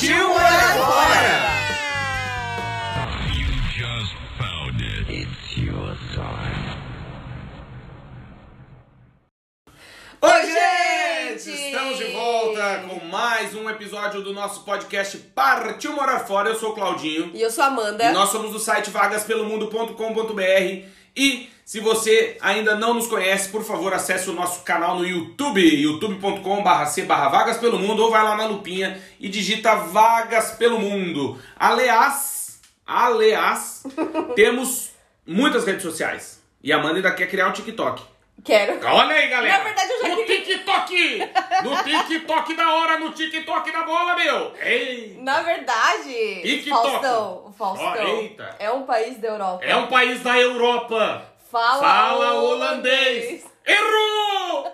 Partiu morar fora! Oi, gente! Estamos de volta com mais um episódio do nosso podcast Partiu Morar Fora. Eu sou o Claudinho. E eu sou a Amanda. E nós somos do site vagaspelomundo.com.br. E se você ainda não nos conhece, por favor, acesse o nosso canal no YouTube, youtube.com.br Vagas pelo Mundo, ou vai lá na lupinha e digita Vagas pelo Mundo. Aliás, aliás, temos muitas redes sociais. E a Amanda ainda quer criar um TikTok. Quero. Olha aí, galera. Na verdade, eu já No queria- TikTok! No TikTok da hora, no TikTok da bola, meu! Ei! Na verdade, TikTok. Faustão, Faustão Ó, eita. é um país da Europa. É um país da Europa. Fala, Fala holandês. Errou!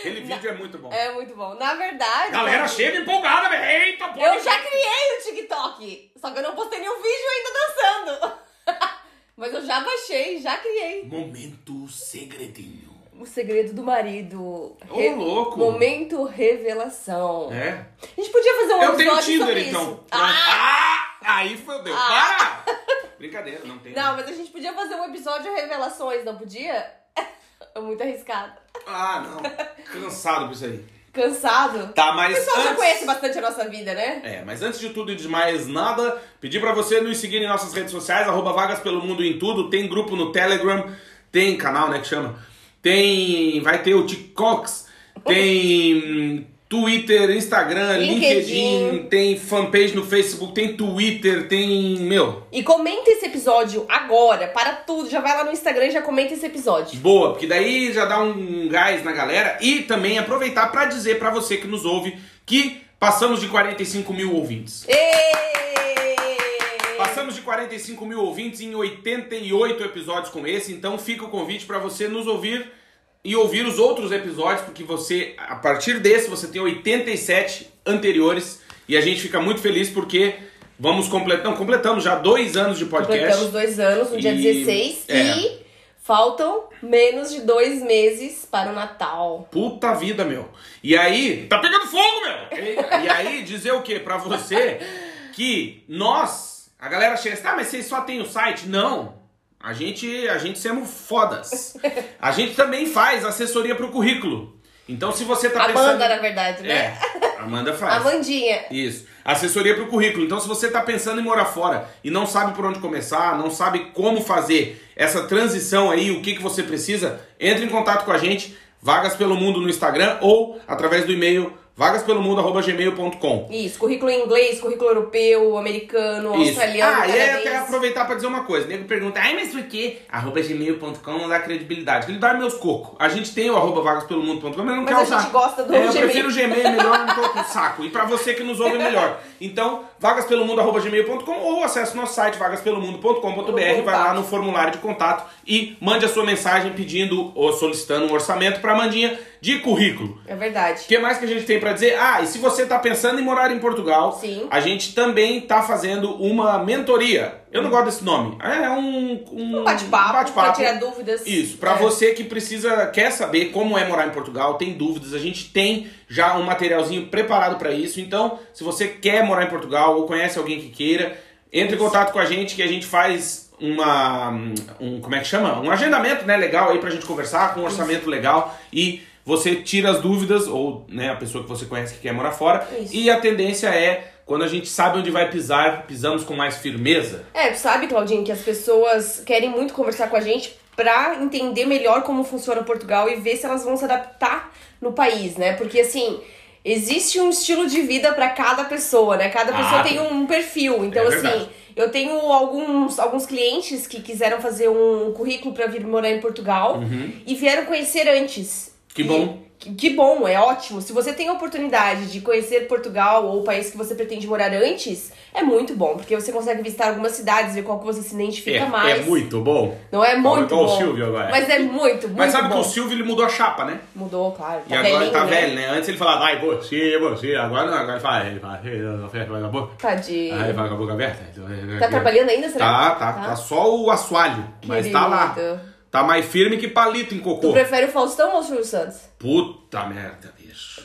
Aquele vídeo é muito bom. É muito bom. Na verdade, Galera chega empolgada, velho. Eita, pô. eu já criei o TikTok. Só que eu não postei nenhum vídeo ainda dançando. Mas eu já baixei, já criei. Momento segredinho. O segredo do marido. Ô, louco. Momento revelação. É? A gente podia fazer um Eu tenho episódio Tinder, sobre então. isso. Pronto. Ah! Ah, aí fodeu. Ah. Para! Brincadeira, não tem. Não, mas a gente podia fazer um episódio revelações, não podia? É muito arriscado. Ah, não. Cansado por isso aí. Cansado? Tá, O mas pessoal já antes- conhece bastante a nossa vida, né? É, mas antes de tudo e de mais nada, pedir pra você nos seguir em nossas redes sociais, arroba Vagas Pelo Mundo em tudo. Tem grupo no Telegram, tem canal, né, que chama. Tem, vai ter o TikToks, tem Twitter, Instagram, LinkedIn. LinkedIn, tem fanpage no Facebook, tem Twitter, tem, meu, E comenta esse episódio agora, para tudo. Já vai lá no Instagram e já comenta esse episódio. boa, porque daí já dá um gás na galera. E também aproveitar pra dizer pra você que nos ouve que passamos de 45 mil ouvintes. Êêêê! Passamos de 45 mil ouvintes em 88 episódios com esse, então fica o convite para você nos ouvir e ouvir os outros episódios, porque você, a partir desse, você tem 87 anteriores e a gente fica muito feliz porque vamos completar, não, completamos já dois anos de podcast. Completamos dois anos, no dia E- 16. é. E faltam menos de dois meses para o Natal. Puta vida, meu. E aí, tá pegando fogo, meu. E, e aí, dizer o quê pra você que nós, a galera chega assim, ah, mas vocês só tem o site? Não. A gente, a gente somos fodas. A gente também faz assessoria pro currículo. Então, se você tá Amanda, pensando... na verdade, né? É, Amanda faz. Amandinha. Isso. Assessoria para o currículo. Então, se você está pensando em morar fora e não sabe por onde começar, não sabe como fazer essa transição aí, o que, que você precisa, entre em contato com a gente, Vagas Pelo Mundo no Instagram ou através do e-mail vagaspelomundo.gmail.com. Isso, currículo em inglês, currículo europeu, americano, Isso. australiano, Ah, e aí canadense. até aproveitar pra dizer uma coisa. O nego pergunta, ai, mas por que arroba gmail.com não dá credibilidade? Ele dá meus cocos. A gente tem o arroba vagaspelomundo.com, mas não Mas quer a usar. gente gosta do é, Eu Gmail. prefiro o Gmail, é melhor, não tô com saco. E pra você que nos ouve, melhor. Então, vagaspelomundo.gmail.com ou acesse o nosso site vagaspelomundo.com.br, vai lá no formulário de contato e mande a sua mensagem pedindo ou solicitando um orçamento pra Mandinha de currículo. É verdade. O que mais que a gente tem pra dizer? Ah, e se você tá pensando em morar em Portugal, Sim. a gente também tá fazendo uma mentoria. Eu não gosto desse nome. É um um, Um bate-papo, bate-papo. pra tirar dúvidas. Isso, pra É. você que precisa, quer saber como é morar em Portugal, tem dúvidas, a gente tem já um materialzinho preparado pra isso. Então, se você quer morar em Portugal ou conhece alguém que queira, entre em contato com a gente que a gente faz uma um como é que chama? Um agendamento, né, legal aí pra gente conversar, com um orçamento legal e você tira as dúvidas ou, né, a pessoa que você conhece que quer morar fora. Isso. E a tendência é quando a gente sabe onde vai pisar, pisamos com mais firmeza. É, sabe, Claudinho, que as pessoas querem muito conversar com a gente pra entender melhor como funciona Portugal e ver se elas vão se adaptar no país, né? Porque assim, existe um estilo de vida pra cada pessoa, né? Cada pessoa Ah, tem um perfil. Então, É assim, eu tenho alguns, alguns clientes que quiseram fazer um currículo pra vir morar em Portugal e vieram conhecer antes. Que E- bom. que, que bom, é ótimo. Se você tem a oportunidade de conhecer Portugal ou o país que você pretende morar antes, é muito bom, porque você consegue visitar algumas cidades, ver qual que você se identifica É, mais. é muito bom. Não é muito Igual o bom. Silvio agora. Mas é muito, muito Mas sabe bom. que o Silvio ele mudou a chapa, né? Mudou, claro. E Tá agora ele tá velhinho, velho, né? Antes ele falava, vai, você, você. Agora não, agora ele fala, ele fala, "Ei, não, fecha a boca. Tadinho. Aí ele fala com a boca aberta. Tá trabalhando ainda, será? Tá, tá, tá, só o assoalho. Mas tá lá. Tá mais firme que palito em Tu cocô. prefere o Faustão ou o Silvio Santos? Puta merda, bicho.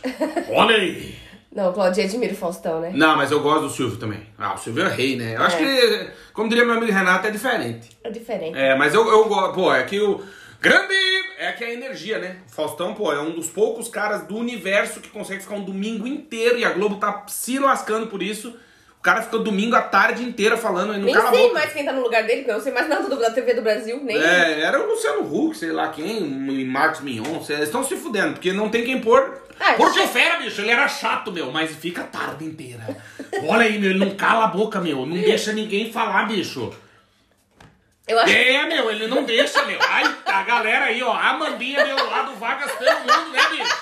Olha aí. Não, Claudinha admira o Faustão, né? Não, mas eu gosto do Silvio também. Ah, o Silvio é rei, né? Eu acho É. que, como diria meu amigo Renato, é diferente. É diferente. É, mas eu, eu gosto. Pô, é que o. Grande! É que a energia, né? O Faustão, pô, é um dos poucos caras do universo que consegue ficar um domingo inteiro e a Globo tá se lascando por isso. O cara fica o domingo a tarde inteira falando não Nem sei mais quem tá no lugar dele, porque eu não sei mais nada do- da TV do Brasil, nem. É, era o Luciano Huck, sei lá quem, e Marcos Mion, eles estão se fudendo, porque não tem quem pôr. Ah, porque o Fera, bicho, ele era chato, meu, mas fica a tarde inteira. Olha aí, meu, ele não cala a boca, meu, não deixa ninguém falar, bicho. Acho. É, meu, ele não deixa, meu. Ai, a galera aí, ó, a Amandinha, meu, lá do Vagas pelo mundo, né, bicho?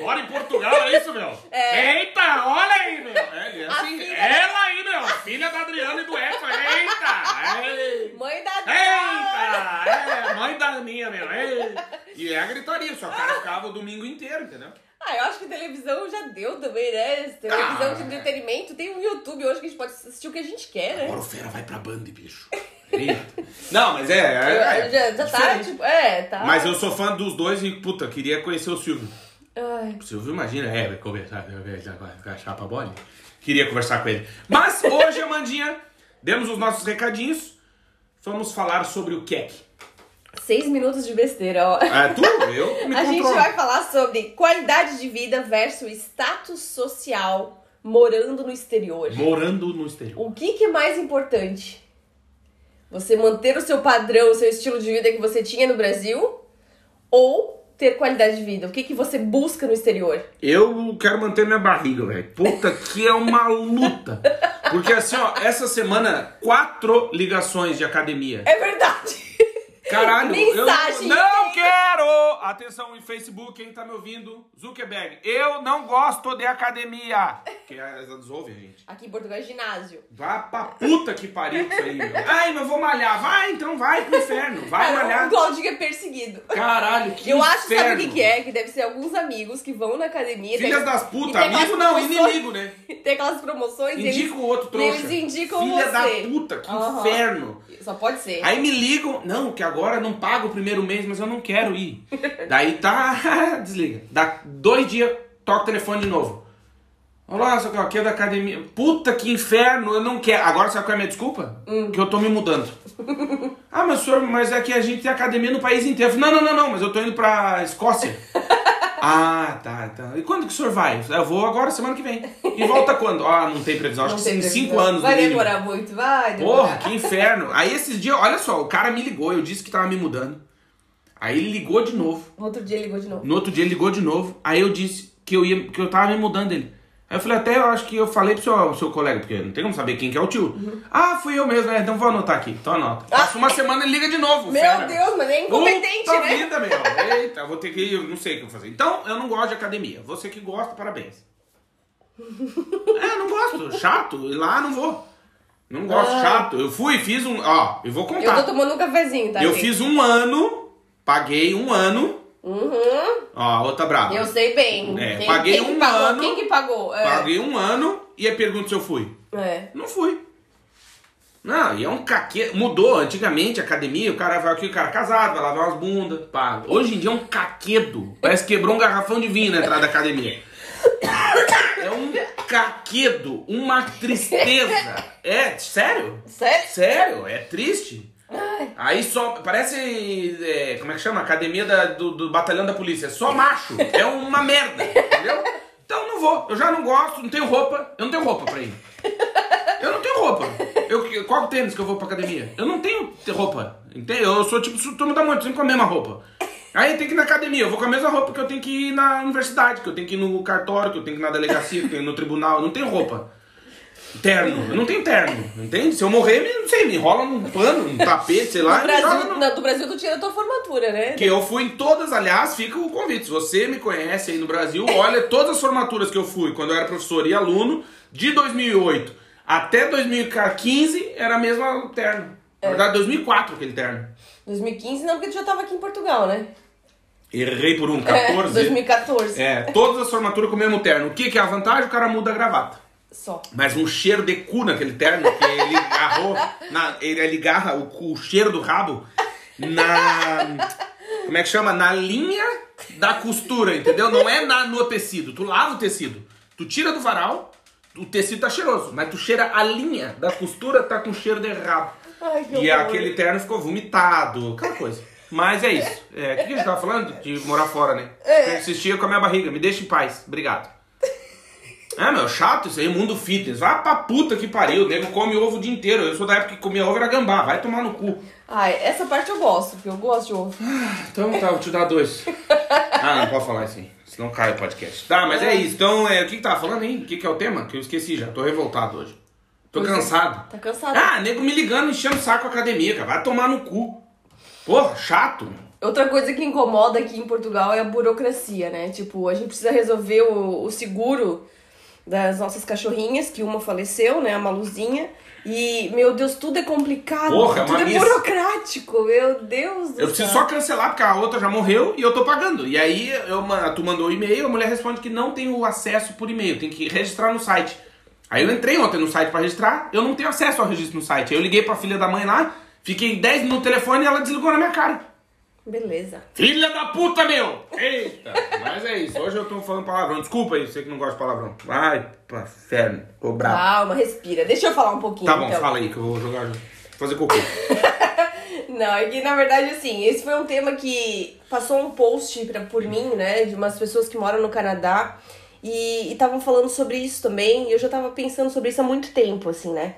Mora em Portugal, é isso, meu? É. Eita, olha aí, meu. É, é assim, filha- ela aí, meu, filha da Adriana e do Edson, eita. Ei. Mãe da Eita! É, mãe da Aninha, meu. Ei. E é a gritaria, só o cara ficava o domingo inteiro, entendeu? Ah, eu acho que televisão já deu também, né? Televisão Ah. de entretenimento. Tem um YouTube hoje que a gente pode assistir o que a gente quer, né? Agora o Fera vai pra Band, bicho. Não, mas é. é, é já, já tá, tipo, é, tá. Mas eu sou fã dos dois e, puta, queria conhecer o Silvio. Ai. O Silvio, imagina, é, vai conversar, com a- chapa bola. Queria conversar com ele. Mas hoje, Amandinha, demos os nossos recadinhos. Vamos falar sobre o Keck. Seis minutos de besteira, ó. Ah, tu? Eu me A gente controlo. vai falar sobre qualidade de vida versus status social morando no exterior. Morando no exterior. O que, que é mais importante? Você manter o seu padrão, o seu estilo de vida que você tinha no Brasil? Ou ter qualidade de vida? O que, que você busca no exterior? Eu quero manter minha barriga, velho. Puta que é uma luta. Porque assim, ó, essa semana, quatro ligações de academia. É verdade! Caralho, Mensagem. eu não quero! Atenção em Facebook, quem tá me ouvindo, Zuckerberg, eu não gosto de academia. Que elas ouvem, gente. Aqui em Portugal é ginásio. Vá pra puta que pariu isso aí, meu. Ai, mas eu vou malhar. Vai, então vai pro inferno. Vai Cara, malhar. o Claudinho é perseguido. Caralho, que Eu acho, sabe o inferno. que, que é? Que deve ser alguns amigos que vão na academia. Filhas tem- das putas, amigo não, inimigo, né? Tem aquelas promoções Indica o outro trouxa. eles indicam Filha você. da puta, que Aham. inferno. Só pode ser. Aí me ligam, não, que agora não pago o primeiro mês, mas eu não quero ir. Daí tá, desliga. Dá dois dias, toca o telefone de novo. Olá, só que aqui é da academia. Puta que inferno, eu não quero. Agora sabe qual é a minha desculpa? Hum. Que eu tô me mudando. ah, mas senhor, mas é que a gente tem academia no país inteiro. Falei, não, não, não, não, mas eu tô indo pra Escócia. Ah, tá, tá. E quando que o senhor vai? Eu vou agora, semana que vem. E volta quando? Ah, não tem previsão, acho Não que em cinco anos. no Vai demorar muito, vai demorar. Porra, que inferno. Aí esses dias, olha só, o cara me ligou, eu disse que tava me mudando. Aí ele ligou de novo. No outro dia ligou de novo. No outro dia ele ligou de novo. Aí eu disse que eu ia, que eu tava me mudando ele. Aí eu falei, até eu acho que eu falei pro seu, seu colega, porque não tem como saber quem que é o tio. Uhum. Ah, fui eu mesmo, né? Então vou anotar aqui. Então anota. Passa uma semana ele liga de novo. Ah. Meu fera. Deus, mas é incompetente, Puta né? vida, meu. Eita, eu vou ter que ir, eu não sei o que eu vou fazer. Então, eu não gosto de academia. Você que gosta, parabéns. é, não gosto. Chato. E lá não vou. Não gosto, Ah. chato. Eu fui, fiz um. Ó, eu vou Eu contar. tô tomando um cafezinho, tá? Eu gente? fiz um ano, paguei um ano. Uhum. Ó, outra brava. Eu sei bem. É, quem, paguei quem que um ano. Quem que pagou? É. Paguei um ano e aí pergunta se eu fui. É. Não fui. Não, e é um caquedo. Mudou. Antigamente, a academia, o cara vai aqui, o cara casado, vai lavar umas bundas, pá. Hoje em dia é um caquedo. Parece que quebrou um garrafão de vinho na entrada da academia. É um caquedo, uma tristeza. É, sério? Sério? Sério, é triste. Aí só. Parece. é, como é que chama? Academia da- do, do batalhão da polícia. Só macho. É uma merda. Entendeu? Então não vou. Eu já não gosto, não tenho roupa. Eu não tenho roupa pra ir. Eu não tenho roupa. Eu, qual tênis que eu vou pra academia? Eu não tenho roupa. Entende? Eu sou tipo turma da muito, sempre com a mesma roupa. Aí tem que ir na academia, eu vou com a mesma roupa que eu tenho que ir na universidade, que eu tenho que ir no cartório, que eu tenho que ir na delegacia, que eu tenho que ir no tribunal. Eu não tenho roupa. Terno. Eu não tenho terno, entende? Se eu morrer, me- não sei, me enrola num pano, num tapete, sei lá. Do Brasil, no- do Brasil tu tira a tua formatura, né? Que eu fui em todas, aliás, fica o convite. Se você me conhece aí no Brasil, olha todas as formaturas que eu fui quando eu era professor e aluno, de 2008 até 2015 era a mesma terno. Na verdade, 2004 aquele terno. 2015 não, porque tu já tava aqui em Portugal, né? Errei por um, É, 14. 2014. É, todas as formaturas com o mesmo terno. O que, que é a vantagem? O cara muda a gravata. Só. Mas um cheiro de cu naquele terno, que ele agarrou, na, ele, ele agarra o, cu- o cheiro do rabo na. Como é que chama? Na linha da costura, entendeu? Não é na, no tecido. Tu lava o tecido. Tu tira do varal, o tecido tá cheiroso. Mas tu cheira a linha da costura, tá com cheiro de rabo. Ai, E horror. aquele terno ficou vomitado, aquela coisa. Mas é isso. É, o que, que a gente tava falando? De morar fora, né? É. Eu insistia com a minha barriga. Me deixa em paz. Obrigado. É, meu, chato isso aí, mundo fitness. Vai pra puta que pariu. O nego come ovo o dia inteiro. Eu sou da época que comia ovo era gambá. Vai tomar no cu. Ai, essa parte eu gosto, porque eu gosto de ovo. Então tá, vou te dar dois. ah, não pode falar assim. Senão cai o podcast. Tá, mas é isso. Então, é, o que que tava falando aí? O que que é o tema? Que eu esqueci já. Tô revoltado hoje. Tô Pois é. cansado. Tá cansado. Ah, nego me ligando, enchendo o saco a academia, cara. Vai tomar no cu. Porra, chato. Outra coisa que incomoda aqui em Portugal é a burocracia, né? Tipo, a gente precisa resolver o, o seguro das nossas cachorrinhas, que uma faleceu, né? A Maluzinha. E, meu Deus, tudo é complicado. Porra, é tudo é miss. burocrático, meu Deus do Eu preciso céu. só cancelar porque a outra já morreu e eu tô pagando. E aí eu, tu mandou o e-mail, a mulher responde que não tem o acesso por e-mail, tem que registrar no site. Aí eu entrei ontem no site pra registrar, eu não tenho acesso ao registro no site. Aí eu liguei pra filha da mãe lá, fiquei 10 minutos no telefone e ela desligou na minha cara. Beleza. Filha da puta, meu! Eita! Mas é isso, hoje eu tô falando palavrão. Desculpa aí, você que não gosta de palavrão. Vai pra inferno, tô bravo. Calma, respira. Deixa eu falar um pouquinho. tá bom, então. fala aí que eu vou jogar. Fazer cocô. Não, é que na verdade, assim, esse foi um tema que passou um post pra, por mim, né, de umas pessoas que moram no Canadá e estavam falando sobre isso também, e eu já tava pensando sobre isso há muito tempo, assim, né.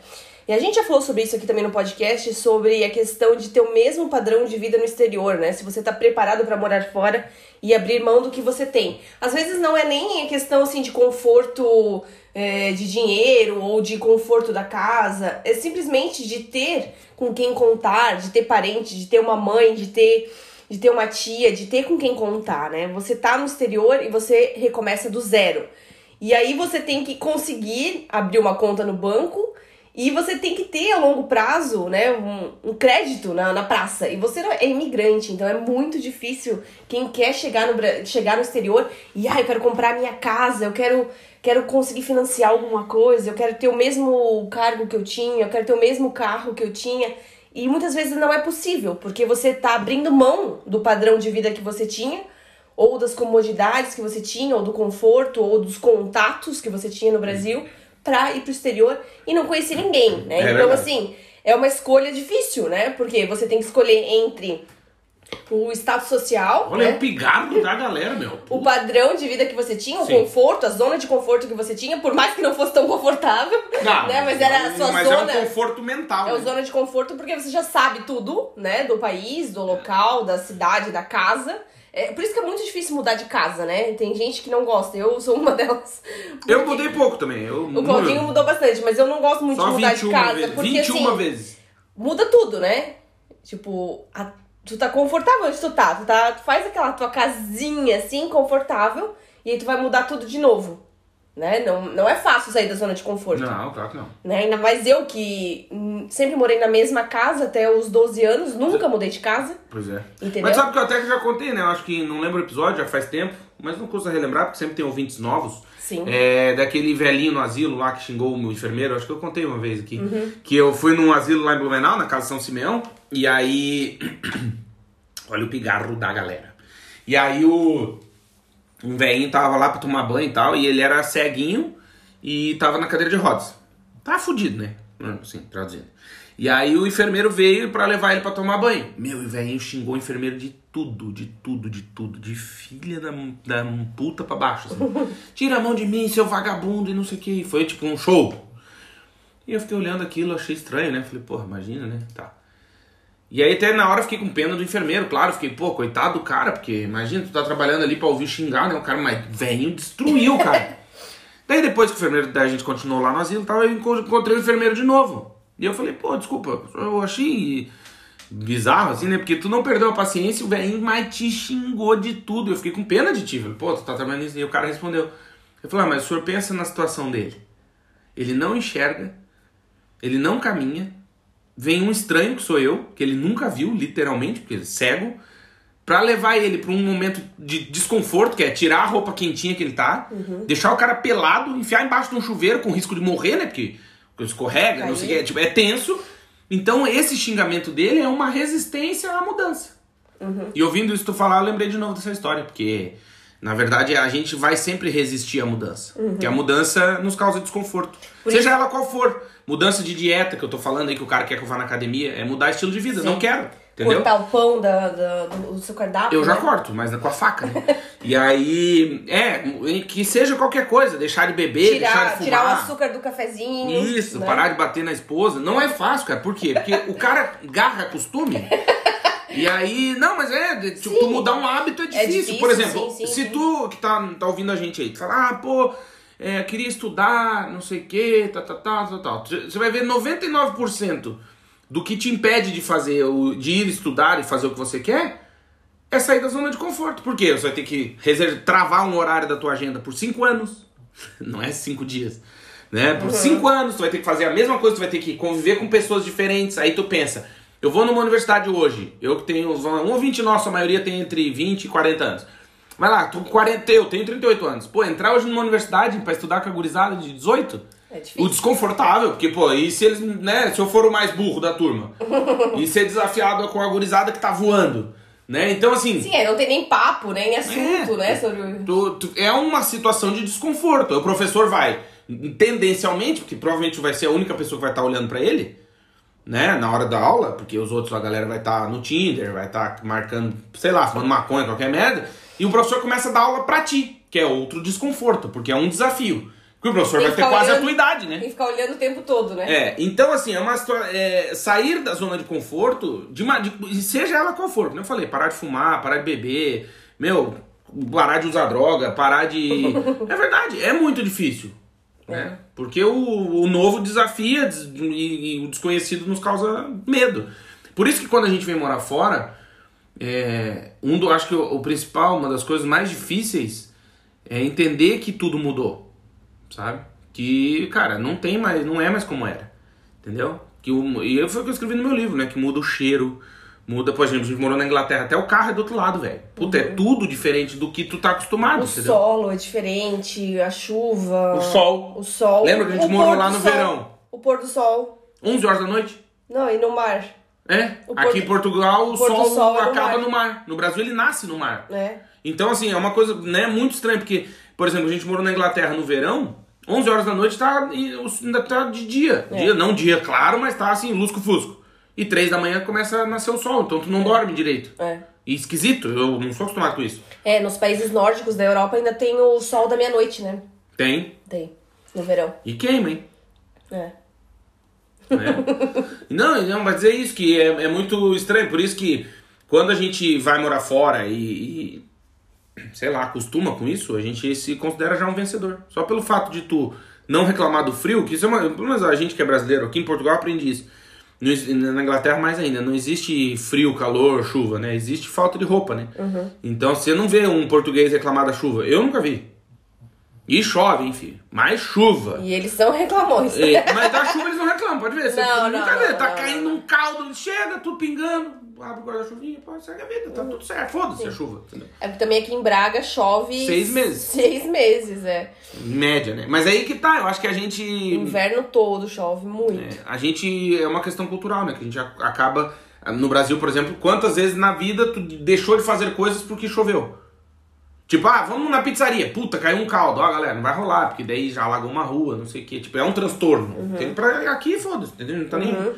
E a gente já falou sobre isso aqui também no podcast, sobre a questão de ter o mesmo padrão de vida no exterior, né? Se você tá preparado pra morar fora e abrir mão do que você tem. Às vezes não é nem a questão, assim, de conforto é, de dinheiro ou de conforto da casa, é simplesmente de ter com quem contar, de ter parente, de ter uma mãe, de ter de ter uma tia, de ter com quem contar, né? Você tá no exterior e você recomeça do zero. E aí você tem que conseguir abrir uma conta no banco e você tem que ter a longo prazo, né, um, um crédito na, na praça. E você é imigrante, então é muito difícil quem quer chegar no, chegar no exterior e, ah, eu quero comprar minha casa, eu quero, quero conseguir financiar alguma coisa, eu quero ter o mesmo cargo que eu tinha, eu quero ter o mesmo carro que eu tinha. E muitas vezes não é possível, porque você tá abrindo mão do padrão de vida que você tinha, ou das comodidades que você tinha, ou do conforto, ou dos contatos que você tinha no Brasil, pra ir pro exterior e não conhecer ninguém, né? É então, verdade. assim, é uma escolha difícil, né? Porque você tem que escolher entre o status social, Olha, é né? o pigarro da galera, meu. O padrão de vida que você tinha, o Sim. conforto, a zona de conforto que você tinha, por mais que não fosse tão confortável, Não, né? Mas era a sua mas zona. é um conforto mental. É né? o zona de conforto porque você já sabe tudo, né? Do país, do local, da cidade, da casa. É, por isso que é muito difícil mudar de casa, né? Tem gente que não gosta. Eu sou uma delas. Eu mudei pouco também. Eu, O Claudinho mudou bastante, mas eu não gosto muito Só de mudar 21 de casa. vezes. Porque 21 assim, vezes. muda tudo, né? Tipo, a- tu tá confortável onde tu tá. Tu, tá. tu faz aquela tua casinha assim, confortável, e aí tu vai mudar tudo de novo. Né? Não, não é fácil sair da zona de conforto. Não, claro que não. Né? Ainda mais eu que sempre morei na mesma casa até os 12 anos, nunca mudei de casa. Pois é. Entendeu? Mas sabe que eu até já contei, né? Eu acho que não lembro o episódio, já faz tempo, mas não custa relembrar, porque sempre tem ouvintes novos. Sim. É, daquele velhinho no asilo lá que xingou o meu enfermeiro, acho que eu contei uma vez aqui. Uhum. Que eu fui num asilo lá em Blumenau, na casa São Simeão, e aí. Olha o pigarro da galera. E aí o. Um velhinho tava lá pra tomar banho e tal, e ele era ceguinho e tava na cadeira de rodas. Tava fudido, né? Assim, traduzindo. E aí o enfermeiro veio pra levar ele pra tomar banho. Meu, e o velhinho xingou o enfermeiro de tudo, de tudo, de tudo. De filha da, da puta pra baixo, assim. Tira a mão de mim, seu vagabundo, e não sei o que. Foi tipo um show. E eu fiquei olhando aquilo, achei estranho, né? Falei, porra, imagina, né? Tá. E aí até na hora eu fiquei com pena do enfermeiro, claro, fiquei, pô, coitado do cara, porque imagina, tu tá trabalhando ali pra ouvir xingar, né? O cara, mas velho destruiu, cara. Daí depois que o enfermeiro, daí a gente continuou lá no asilo tal, eu encontrei o enfermeiro de novo. E eu falei, pô, desculpa, eu achei bizarro assim, né? Porque tu não perdeu a paciência, o velhinho mais te xingou de tudo. Eu fiquei com pena de ti. Falei, pô, tu tá trabalhando nisso. E o cara respondeu. Eu falei, ah, mas o senhor pensa na situação dele. Ele não enxerga, ele não caminha, vem um estranho que sou eu, que ele nunca viu, literalmente, porque ele é cego, para levar ele para um momento de desconforto, que é tirar a roupa quentinha que ele tá, uhum. deixar o cara pelado, enfiar embaixo de um chuveiro com risco de morrer, né? Porque escorrega, não sei o que, é, tipo, é tenso. Então esse xingamento dele é uma resistência à mudança. Uhum. E ouvindo isso tu falar, eu lembrei de novo dessa história, porque na verdade a gente vai sempre resistir à mudança. Uhum. Porque a mudança nos causa desconforto. Por Seja isso... ela qual for. Mudança de dieta que eu tô falando aí, que o cara quer que eu vá na academia, é mudar estilo de vida. Sim. Não quero. Entendeu? Cortar o pão da, da, do seu cardápio. Eu já né? corto, mas com a faca, né? e aí, é, que seja qualquer coisa, deixar de beber, tirar, deixar de fumar. Tirar o açúcar do cafezinho. Isso, né? parar de bater na esposa. Não é fácil, cara. Por quê? Porque o cara garra costume. E aí, não, mas é, tipo, tu mudar um hábito é difícil. É difícil Por exemplo, sim, sim, se tu que tá, tá ouvindo a gente aí, tu fala, ah, pô, é, queria estudar, não sei o que, tá, tá, tá, tá. Você vai ver 99% do que te impede de fazer, de ir estudar e fazer o que você quer, é sair da zona de conforto. Por quê? Você vai ter que reservar, travar um horário da tua agenda por 5 anos. Não é 5 dias. Né? Por 5 uhum. anos, tu vai ter que fazer a mesma coisa, tu vai ter que conviver com pessoas diferentes. Aí tu pensa, eu vou numa universidade hoje, eu que tenho, um ouvinte nosso, a maioria tem entre 20 e 40 anos. Vai lá, tô com 40, eu tenho 38 anos. Pô, entrar hoje numa universidade para estudar com a gurizada de 18, é o desconfortável, porque, pô, e se eles, né, se eu for o mais burro da turma? e ser desafiado com a gurizada que tá voando? Né? Então, assim. Sim, é, não tem nem papo, nem assunto, é, né? Sobre... Tu, tu, é uma situação de desconforto. O professor vai, tendencialmente, porque provavelmente vai ser a única pessoa que vai estar tá olhando para ele, né? Na hora da aula, porque os outros, a galera vai estar tá no Tinder, vai estar tá marcando, sei lá, fumando maconha, qualquer merda. E o professor começa a dar aula pra ti, que é outro desconforto, porque é um desafio. Porque o professor vai ter quase olhando, a tua idade, né? Tem que ficar olhando o tempo todo, né? É, então assim, é uma é, sair da zona de conforto, de de, seja ela qual for, como eu falei, parar de fumar, parar de beber, meu, parar de usar droga, parar de. é verdade, é muito difícil. É. Né? Porque o, o novo desafia e, e, o desconhecido nos causa medo. Por isso que quando a gente vem morar fora, é, um do, acho que o, o principal, uma das coisas mais difíceis é entender que tudo mudou, sabe? Que, cara, não tem mais, não é mais como era, entendeu? Que o, e foi o que eu escrevi no meu livro, né? Que muda o cheiro, muda, por exemplo, a gente morou na Inglaterra, até o carro é do outro lado, velho. Puta, é uhum. é tudo diferente do que tu tá acostumado, o entendeu? solo é diferente, a chuva. O sol. O sol. Lembra que a gente morou lá no sol. verão? O pôr do sol. 11 horas da noite? Não, e no mar. É, aqui em Portugal o, o sol, sol acaba no mar. no mar. No Brasil ele nasce no mar. É. Então, assim, é uma coisa né, muito estranha, porque, por exemplo, a gente morou na Inglaterra no verão, 11 horas da noite tá, ainda tá de dia. É. dia. Não dia claro, mas tá assim, lusco-fusco. E 3 da manhã começa a nascer o sol, então tu não é. dorme direito. É. E esquisito, eu não sou acostumado com isso. É, nos países nórdicos da Europa ainda tem o sol da meia-noite, né? Tem. Tem, no verão. E queima, hein? É. Né? não, não, mas é isso que é, é, muito estranho. Por isso que quando a gente vai morar fora e, e, sei lá, acostuma com isso, a gente se considera já um vencedor. Só pelo fato de tu não reclamar do frio, que isso é uma. Pelo menos a gente que é brasileiro aqui em Portugal aprende isso. Na Inglaterra mais ainda, não existe frio, calor, chuva, né? Existe falta de roupa, né? Uhum. Então você não vê um português reclamar da chuva. Eu nunca vi. E chove, enfim. Mais chuva. E eles são reclamões. É, mas da chuva não pode ver. Você não, não, nunca vê. Tá não, caindo não. um caldo, chega, tudo pingando, abre o guarda-chuvinha, pode segue a vida, tá uhum. tudo certo. Foda-se a chuva. Entendeu? É também aqui em Braga chove. Seis meses. Seis meses, é. Média, né? Mas aí que tá, eu acho que a gente. inverno todo chove muito. É, a gente. É uma questão cultural, né? Que a gente acaba. No Brasil, por exemplo, quantas vezes na vida tu deixou de fazer coisas porque choveu? Tipo, ah, vamos na pizzaria. Puta, caiu um caldo. Ó, galera, não vai rolar, porque daí já alagou uma rua, não sei o quê. Tipo, é um transtorno. Uhum. Tem pra aqui, foda-se, entendeu? Não tá uhum. nem.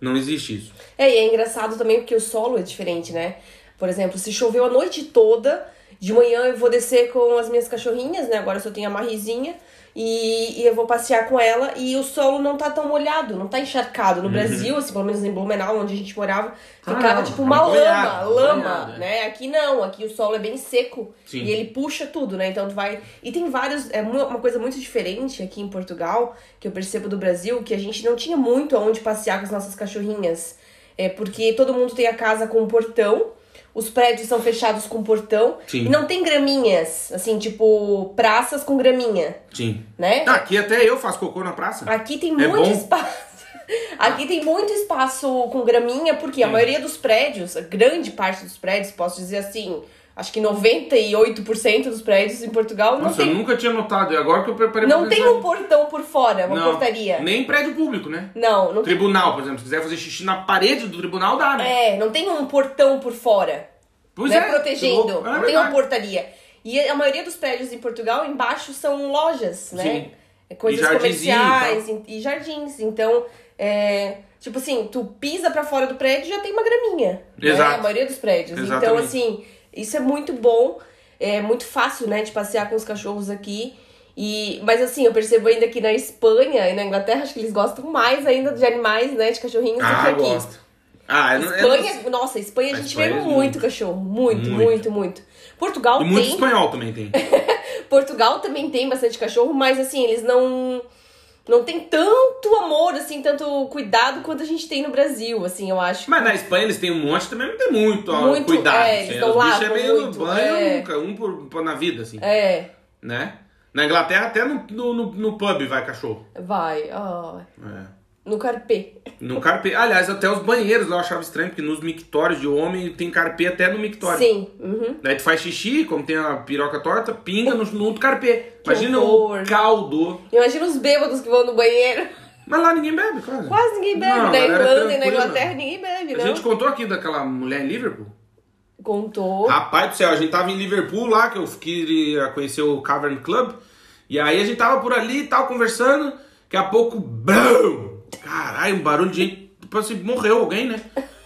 Não existe isso. É, e é engraçado também porque o solo é diferente, né? Por exemplo, se choveu a noite toda de manhã eu vou descer com as minhas cachorrinhas, né? Agora eu só tenho a Marizinha. E, e eu vou passear com ela e o solo não tá tão molhado, não tá encharcado. No Brasil, assim, pelo menos em Blumenau, onde a gente morava, ficava Uhum. Ah, tipo uma lama, lama, é. né? Aqui não, aqui o solo é bem seco Sim. e ele puxa tudo, né? Então tu vai. E tem vários. É uma uma coisa muito diferente aqui em Portugal, que eu percebo do Brasil, que a gente não tinha muito aonde passear com as nossas cachorrinhas. É porque todo mundo tem a casa com um portão. Os prédios são fechados com portão. Sim. E não tem graminhas, assim, tipo, praças com graminha, Sim. né? Ah, aqui até eu faço cocô na praça. Aqui tem É muito bom? espaço. Aqui tem muito espaço com graminha, porque a Sim. maioria dos prédios, a grande parte dos prédios, posso dizer assim, acho que 98% dos prédios em Portugal não Nossa, eu tem, nunca tinha notado. E agora que eu preparei não tem um portão por fora, uma Não, portaria. Nem prédio público, né? Não, não tem. Tribunal, por exemplo. Se quiser fazer xixi na parede do tribunal, dá, né? É, não tem um portão por fora. Pois né, é. protegendo. É não tem uma portaria. E a maioria dos prédios em Portugal, embaixo, são lojas, né? Sim. É Coisas E comerciais e, e jardins. Então, é, tipo assim, tu pisa pra fora do prédio já tem uma graminha. Né? Exato. A maioria dos prédios. Então, Exatamente. assim, isso é muito bom. É muito fácil, né, de passear com os cachorros aqui. E, mas assim, eu percebo ainda que na Espanha e na Inglaterra, acho que eles gostam mais ainda de animais, né, de cachorrinhos do que Ah, aqui. gosto. Ah, eu não, eu Espanha, não- nossa, Espanha a gente Espanha vê é muito, muito. cachorro. Muito, Muito. muito, muito. Portugal E muito tem. espanhol também tem. Portugal também tem bastante cachorro, mas assim, eles não. Não tem tanto amor, assim, tanto cuidado quanto a gente tem no Brasil, assim, eu acho. Mas na Espanha eles têm um monte, também não tem muito, Muito, cuidado. é, assim. eles Os bichos é meio muito, banho é. nunca, um por, por na vida, assim. É, Né? Na Inglaterra até no, no, no, no pub vai cachorro. vai, ó. É. No carpê. No carpê. Aliás, até os banheiros eu achava estranho, porque nos mictórios de homem tem carpê até no mictório. Sim. Uhum. Daí tu faz xixi, como tem a piroca torta, pinga no, no outro carpê. Imagina horror. o caldo. Imagina os bêbados que vão no banheiro. Mas lá ninguém bebe, quase. Quase ninguém bebe. Não, na galera Irlanda e na. Inglaterra ninguém bebe, A não. gente contou aqui daquela mulher em Liverpool. Contou. Rapaz do céu, a gente tava em Liverpool lá, que eu queria conhecer o Cavern Club. E aí a gente tava por ali e tal, conversando. Daqui a pouco, BAM! Caralho, um barulho de gente. Tipo assim, morreu alguém, né?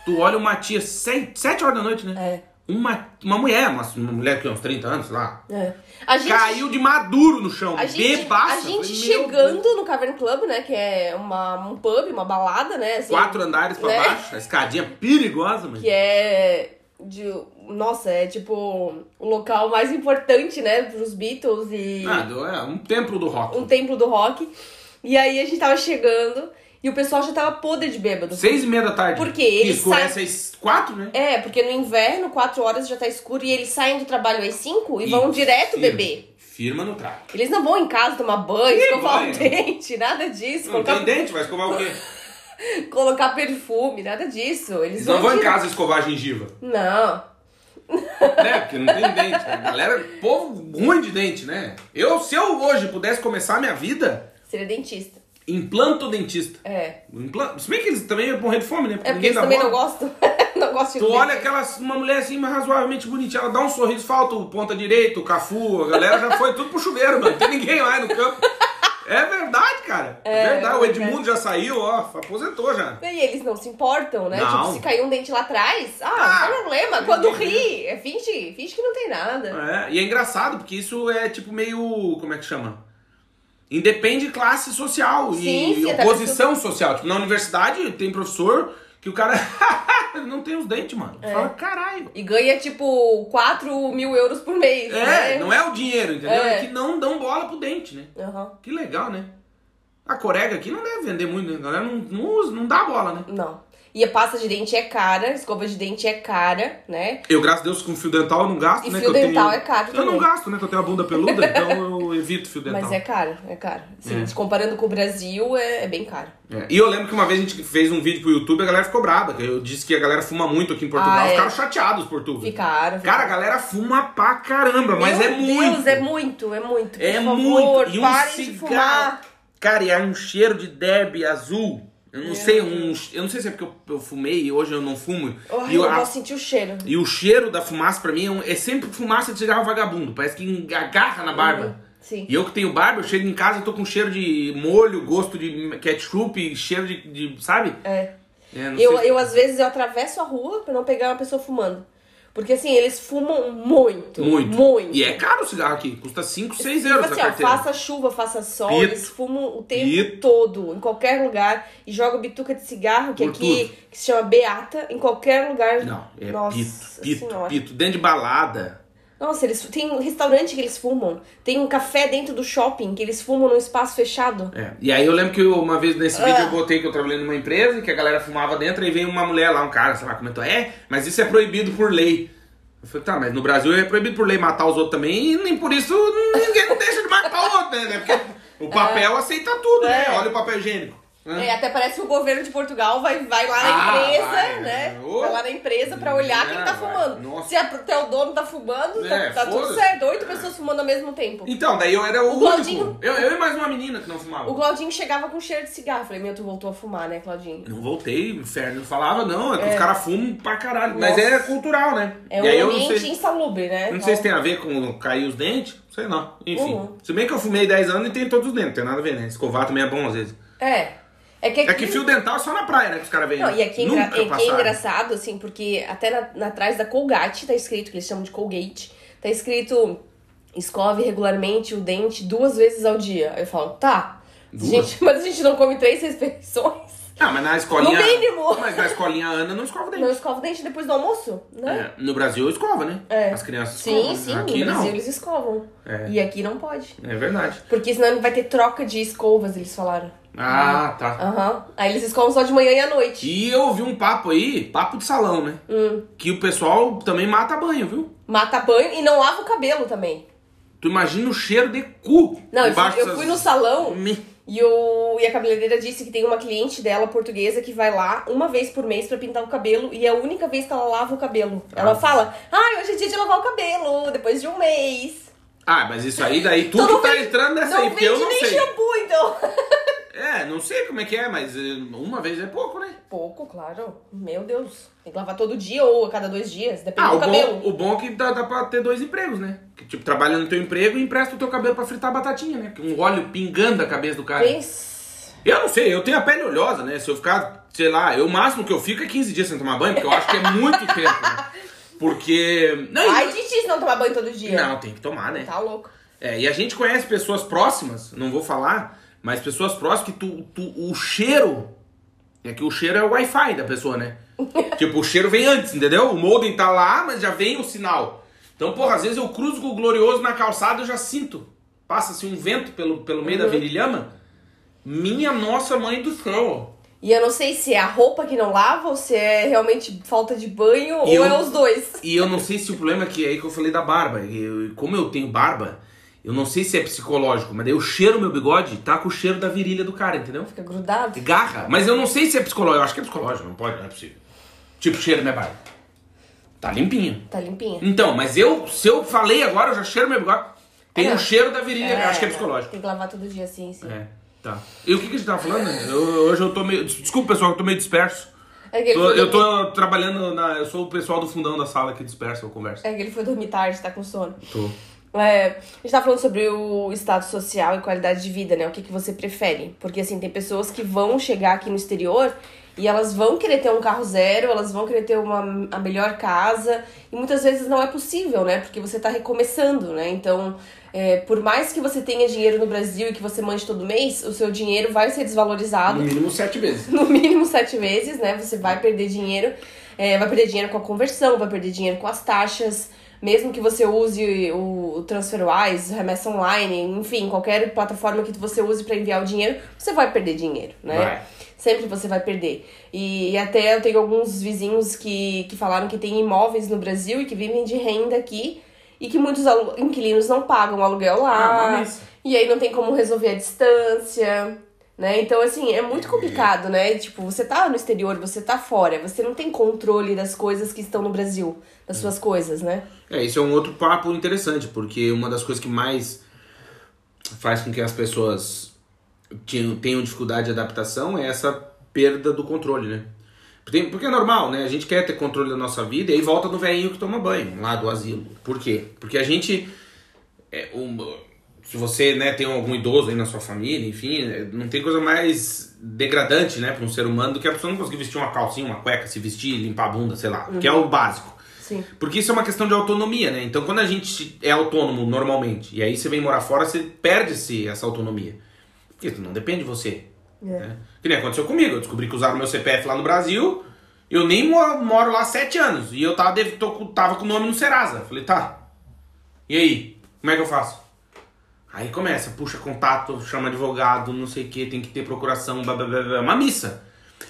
Tu olha uma tia, sete, sete horas da noite, né? É. Uma, uma mulher, uma, uma mulher que uns 30 anos, sei lá. É. A gente, Caiu de maduro no chão, A gente, bebaça. a gente chegando no Cavern Club, né? Que é uma, um pub, uma balada, né? assim, Quatro andares pra né, baixo, a escadinha perigosa, mano. Que é. De, nossa, é tipo o local mais importante, né? Pros Beatles e Ah, é um templo do rock. um templo do rock. E aí a gente tava chegando e o pessoal já tava podre de bêbado. Seis e meia da tarde. Por quê? Ele Que escurece às quatro, né? É, porque no inverno, quatro horas já tá escuro e eles saem do trabalho às cinco e, vão direto firma. beber. Firma no trago. Eles não vão em casa tomar banho, escovar banho? o dente, nada disso. Não Colocar, tem dente, vai escovar o quê? colocar perfume, nada disso. Eles Eles não vão em casa escovar a gengiva. Não. né? Porque não tem dente. A galera, povo ruim de dente, né? Eu, se eu hoje pudesse começar a minha vida, Seria dentista. Implanto dentista. É. Implanto. Se bem que eles também iam morrer de fome, né? É porque eles também não bola. gostam. não gostam de Tu olha dente. aquela, uma mulher assim, razoavelmente bonitinha, ela dá um sorriso, falta o ponta direito, o cafu, a galera já foi tudo pro chuveiro, mano. Não tem ninguém lá no campo. É verdade, cara. É, É, verdade. O é Edmundo já saiu, ó, aposentou já. E eles não se importam, né? Não. Tipo, se cair um dente lá atrás, ah, Ah, não tem problema. Quando ri, é finge, finge que não tem nada. É, e é engraçado, porque isso é tipo meio. Como é que chama? Independe de classe social Sim, e sim, até oposição social. Tipo, na universidade tem professor que o cara não tem os dentes, mano. É. Fala, caralho. E ganha, tipo, 4 mil euros por mês, É, né? não é o dinheiro, entendeu? É. É. que não dão bola pro dente, né? Aham. Que legal, né? A Corega aqui não deve vender muito, né? A galera não, não, usa, não dá bola, né? Não. E a pasta de dente é cara, escova de dente é cara, né? Eu, graças a Deus, com fio dental eu não gasto, E né? fio dental tenho... é caro Eu não gasto, né? Que eu tenho a bunda peluda, então eu evito fio dental. Mas é caro, é caro. Sim, É. comparando com o Brasil, é, é bem caro. É, E eu lembro que uma vez a gente fez um vídeo pro YouTube e a galera ficou brava. Eu disse que a galera fuma muito aqui em Portugal. Ah, é. Ficaram chateados por tudo. Ficaram. Cara, a galera fuma pra caramba, mas Meu é muito. Deus, é muito, é muito. Por É favor, muito. E um cigarro. fumar. Cara, e é um cheiro de derby azul. Eu não Meu sei, um, eu não sei se é porque eu, eu fumei e hoje eu não fumo. E, eu a- sentir o cheiro. e o cheiro da fumaça pra mim é, um- é sempre fumaça de cigarro vagabundo. Parece que agarra na barba. Uhum, Sim. E eu que tenho barba, eu chego em casa e tô com cheiro de molho, gosto de ketchup, cheiro de. de- sabe? É. É, Eu, sei. eu, às vezes, eu atravesso a rua pra não pegar uma pessoa fumando. Porque assim, eles fumam muito. Muito. Muito. E é caro o cigarro aqui. Custa 5, 6 Tipo euros assim, a ó, carteira. faça chuva, faça sol, Pito. eles fumam o tempo Pito. todo, em qualquer lugar, e jogam bituca de cigarro, que Por aqui tudo. que se chama beata, em qualquer lugar. Não, é Nossa pito, pito, Senhora. pito. Dentro de balada. Nossa, eles tem um restaurante que eles fumam, tem um café dentro do shopping que eles fumam num espaço fechado. É. E aí eu lembro que eu, uma vez nesse vídeo Ah. eu botei que eu trabalhei numa empresa e que a galera fumava dentro e veio uma mulher lá, um cara, sei lá, comentou, é, mas isso é proibido por lei. Eu falei, tá, mas no Brasil é proibido por lei matar os outros também e nem por isso ninguém não deixa de matar o outro, né? Porque o papel aceita tudo, né? É. Olha o papel higiênico. Né? É, até parece que o governo de Portugal vai, vai lá na Ah, empresa, vai, né? ô. Vai lá na empresa pra olhar quem É, tá vai. fumando. Nossa. Se até o dono tá fumando, tá- É, tá, tudo foda-se. certo. Oito pessoas fumando ao mesmo tempo. Então, daí eu era o, O Claudinho-. Eu, eu e mais uma menina que não fumava. O Claudinho chegava com cheiro de cigarro. Falei, meu, tu voltou a fumar, né, Claudinho? Não voltei, inferno. Não falava, não, é que os caras fumam pra caralho. Mas Nossa. é cultural, né? É e um aí eu não ambiente sei, insalubre, né? não sei se tem a ver com cair os dentes, sei não. Enfim. Uhum. Se bem que eu fumei 10 anos e tenho todos os dentes, não tem nada a ver, né? Escovar também é bom às vezes. É. É que aqui... É que fio dental é só na praia, né? Que os caras vêm. Não, e aqui é, engra- Nunca aqui é engraçado, assim, porque até na, na trás da Colgate tá escrito, que eles chamam de Colgate, tá escrito escove regularmente o dente duas vezes ao dia. Aí eu falo, tá. Duas? Gente, mas a gente não come três refeições. Ah, mas na escolinha. No mínimo. Mas na escolinha a Ana não escova dente. Não escova o dente depois do almoço, né? É, no Brasil escova, né? É. As crianças Sim, escovam. sim, Aqui no não. Brasil eles escovam. É. E aqui não pode. É verdade. Porque senão não vai ter troca de escovas, eles falaram. Ah, tá. Aham. Aí eles escovam só de manhã e à noite. E eu ouvi um papo aí, papo de salão, né? Hum. Que o pessoal também mata banho, viu? Mata banho e não lava o cabelo também. Tu imagina o cheiro de cu. Não, eu fui, eu fui no salão Me- e, o, e a cabeleireira disse que tem uma cliente dela portuguesa que vai lá uma vez por mês pra pintar o cabelo e é a única vez que ela lava o cabelo. Ela Ah. fala, ai, hoje é dia de lavar o cabelo, depois de um mês. Ah, mas isso aí, daí tu Tu que tá vende- entrando nessa aí, porque eu não nem sei. shampoo, então. É, não sei como é que é, mas eh, uma vez é pouco, né? Pouco, claro. Meu Deus. Tem que lavar todo dia ou a cada dois dias, depende Ah, do o cabelo. bom, o bom é que dá, dá pra ter dois empregos, né? Que tipo, trabalha no teu emprego e empresta o teu cabelo pra fritar batatinha, né? Um óleo pingando da cabeça do cara. Pensa. Eu não sei, eu tenho a pele oleosa, né? Se eu ficar, sei lá, eu, o máximo que eu fico é 15 dias sem tomar banho, porque eu acho que é muito tempo, né? Porque. Não, Ai, de ti se não tomar banho todo dia. não, tem que tomar, né? Tá louco. É, e a gente conhece pessoas próximas, não vou falar, mas pessoas próximas que tu, tu, o cheiro. É que o cheiro é o Wi-Fi da pessoa, né? tipo, o cheiro vem antes, entendeu? O modem tá lá, mas já vem o sinal. Então, porra, às vezes eu cruzo com o glorioso na calçada e eu já sinto. Passa-se um vento pelo, pelo meio da Uhum. virilhama. Minha nossa mãe do céu. E eu não sei se é a roupa que não lava ou se é realmente falta de banho E ou eu- é os dois. E eu não sei se o problema é que é aí que eu falei da barba. Eu- como eu tenho barba, eu não sei se é psicológico, mas daí eu cheiro meu bigode, tá com o cheiro da virilha do cara, entendeu? Fica grudado. Garra. Mas eu não sei se é psicológico. Eu acho que é psicológico, não pode, não é possível. Tipo, cheiro minha barba. Tá limpinho. Tá limpinha. Então, mas eu, se eu falei agora, eu já cheiro meu bigode. Tem É, o não. cheiro da virilha, eu acho que é não, psicológico. Tem que lavar todo dia, sim, sim. É, tá. E o que, que a gente tava falando? Eu- hoje eu tô meio. Desculpa, pessoal, eu tô meio disperso. É que ele Tô- eu dormir- tô trabalhando na. Eu sou o pessoal do fundão da sala que dispersa eu converso. É que ele foi dormir tarde, tá com sono. Tô. É, a gente tá falando sobre o status social e qualidade de vida, né? O que, que você prefere. Porque, assim, tem pessoas que vão chegar aqui no exterior e elas vão querer ter um carro zero, elas vão querer ter uma, a melhor casa. E muitas vezes não é possível, né? Porque você tá recomeçando, né? Então, é, por mais que você tenha dinheiro no Brasil e que você mande todo mês, o seu dinheiro vai ser desvalorizado No mínimo sete vezes. no mínimo sete vezes, né? Você vai perder dinheiro. É, vai perder dinheiro com a conversão, vai perder dinheiro com as taxas. Mesmo que você use o TransferWise, remessa online, enfim, qualquer plataforma que você use para enviar o dinheiro, você vai perder dinheiro, né? Vai. Sempre você vai perder. E, e até eu tenho alguns vizinhos que, que falaram que tem imóveis no Brasil e que vivem de renda aqui e que muitos inquilinos não pagam aluguel Ah, lá. uma missa. e aí não tem como resolver a distância. Né? Então, assim, é muito complicado, né? Tipo, você tá no exterior, você tá fora, você não tem controle das coisas que estão no Brasil, das suas coisas, né? É, isso é um outro papo interessante, porque uma das coisas que mais faz com que as pessoas tenham, dificuldade de adaptação é essa perda do controle, né? Porque, porque é normal, né? A gente quer ter controle da nossa vida e aí volta no velhinho que toma banho, lá do asilo. Por quê? Porque a gente. É, um, se você né, tem algum idoso aí na sua família, enfim, é, não tem coisa mais degradante, né, para um ser humano do que a pessoa não conseguir vestir uma calcinha, uma cueca, se vestir, limpar a bunda, sei lá, que é o básico. Sim. Porque isso é uma questão de autonomia, né? Então quando a gente é autônomo normalmente, e aí você vem morar fora, você perde-se essa autonomia. Porque não depende de você. É. Né? Que nem aconteceu comigo. Eu descobri que usaram meu CPF lá no Brasil. Eu nem moro, lá sete anos. E eu tava, tava com o nome no Serasa. Falei, tá. E aí? Como é que eu faço? Aí começa, puxa contato, chama advogado, não sei o que, tem que ter procuração, blá blá blá blá. Uma missa.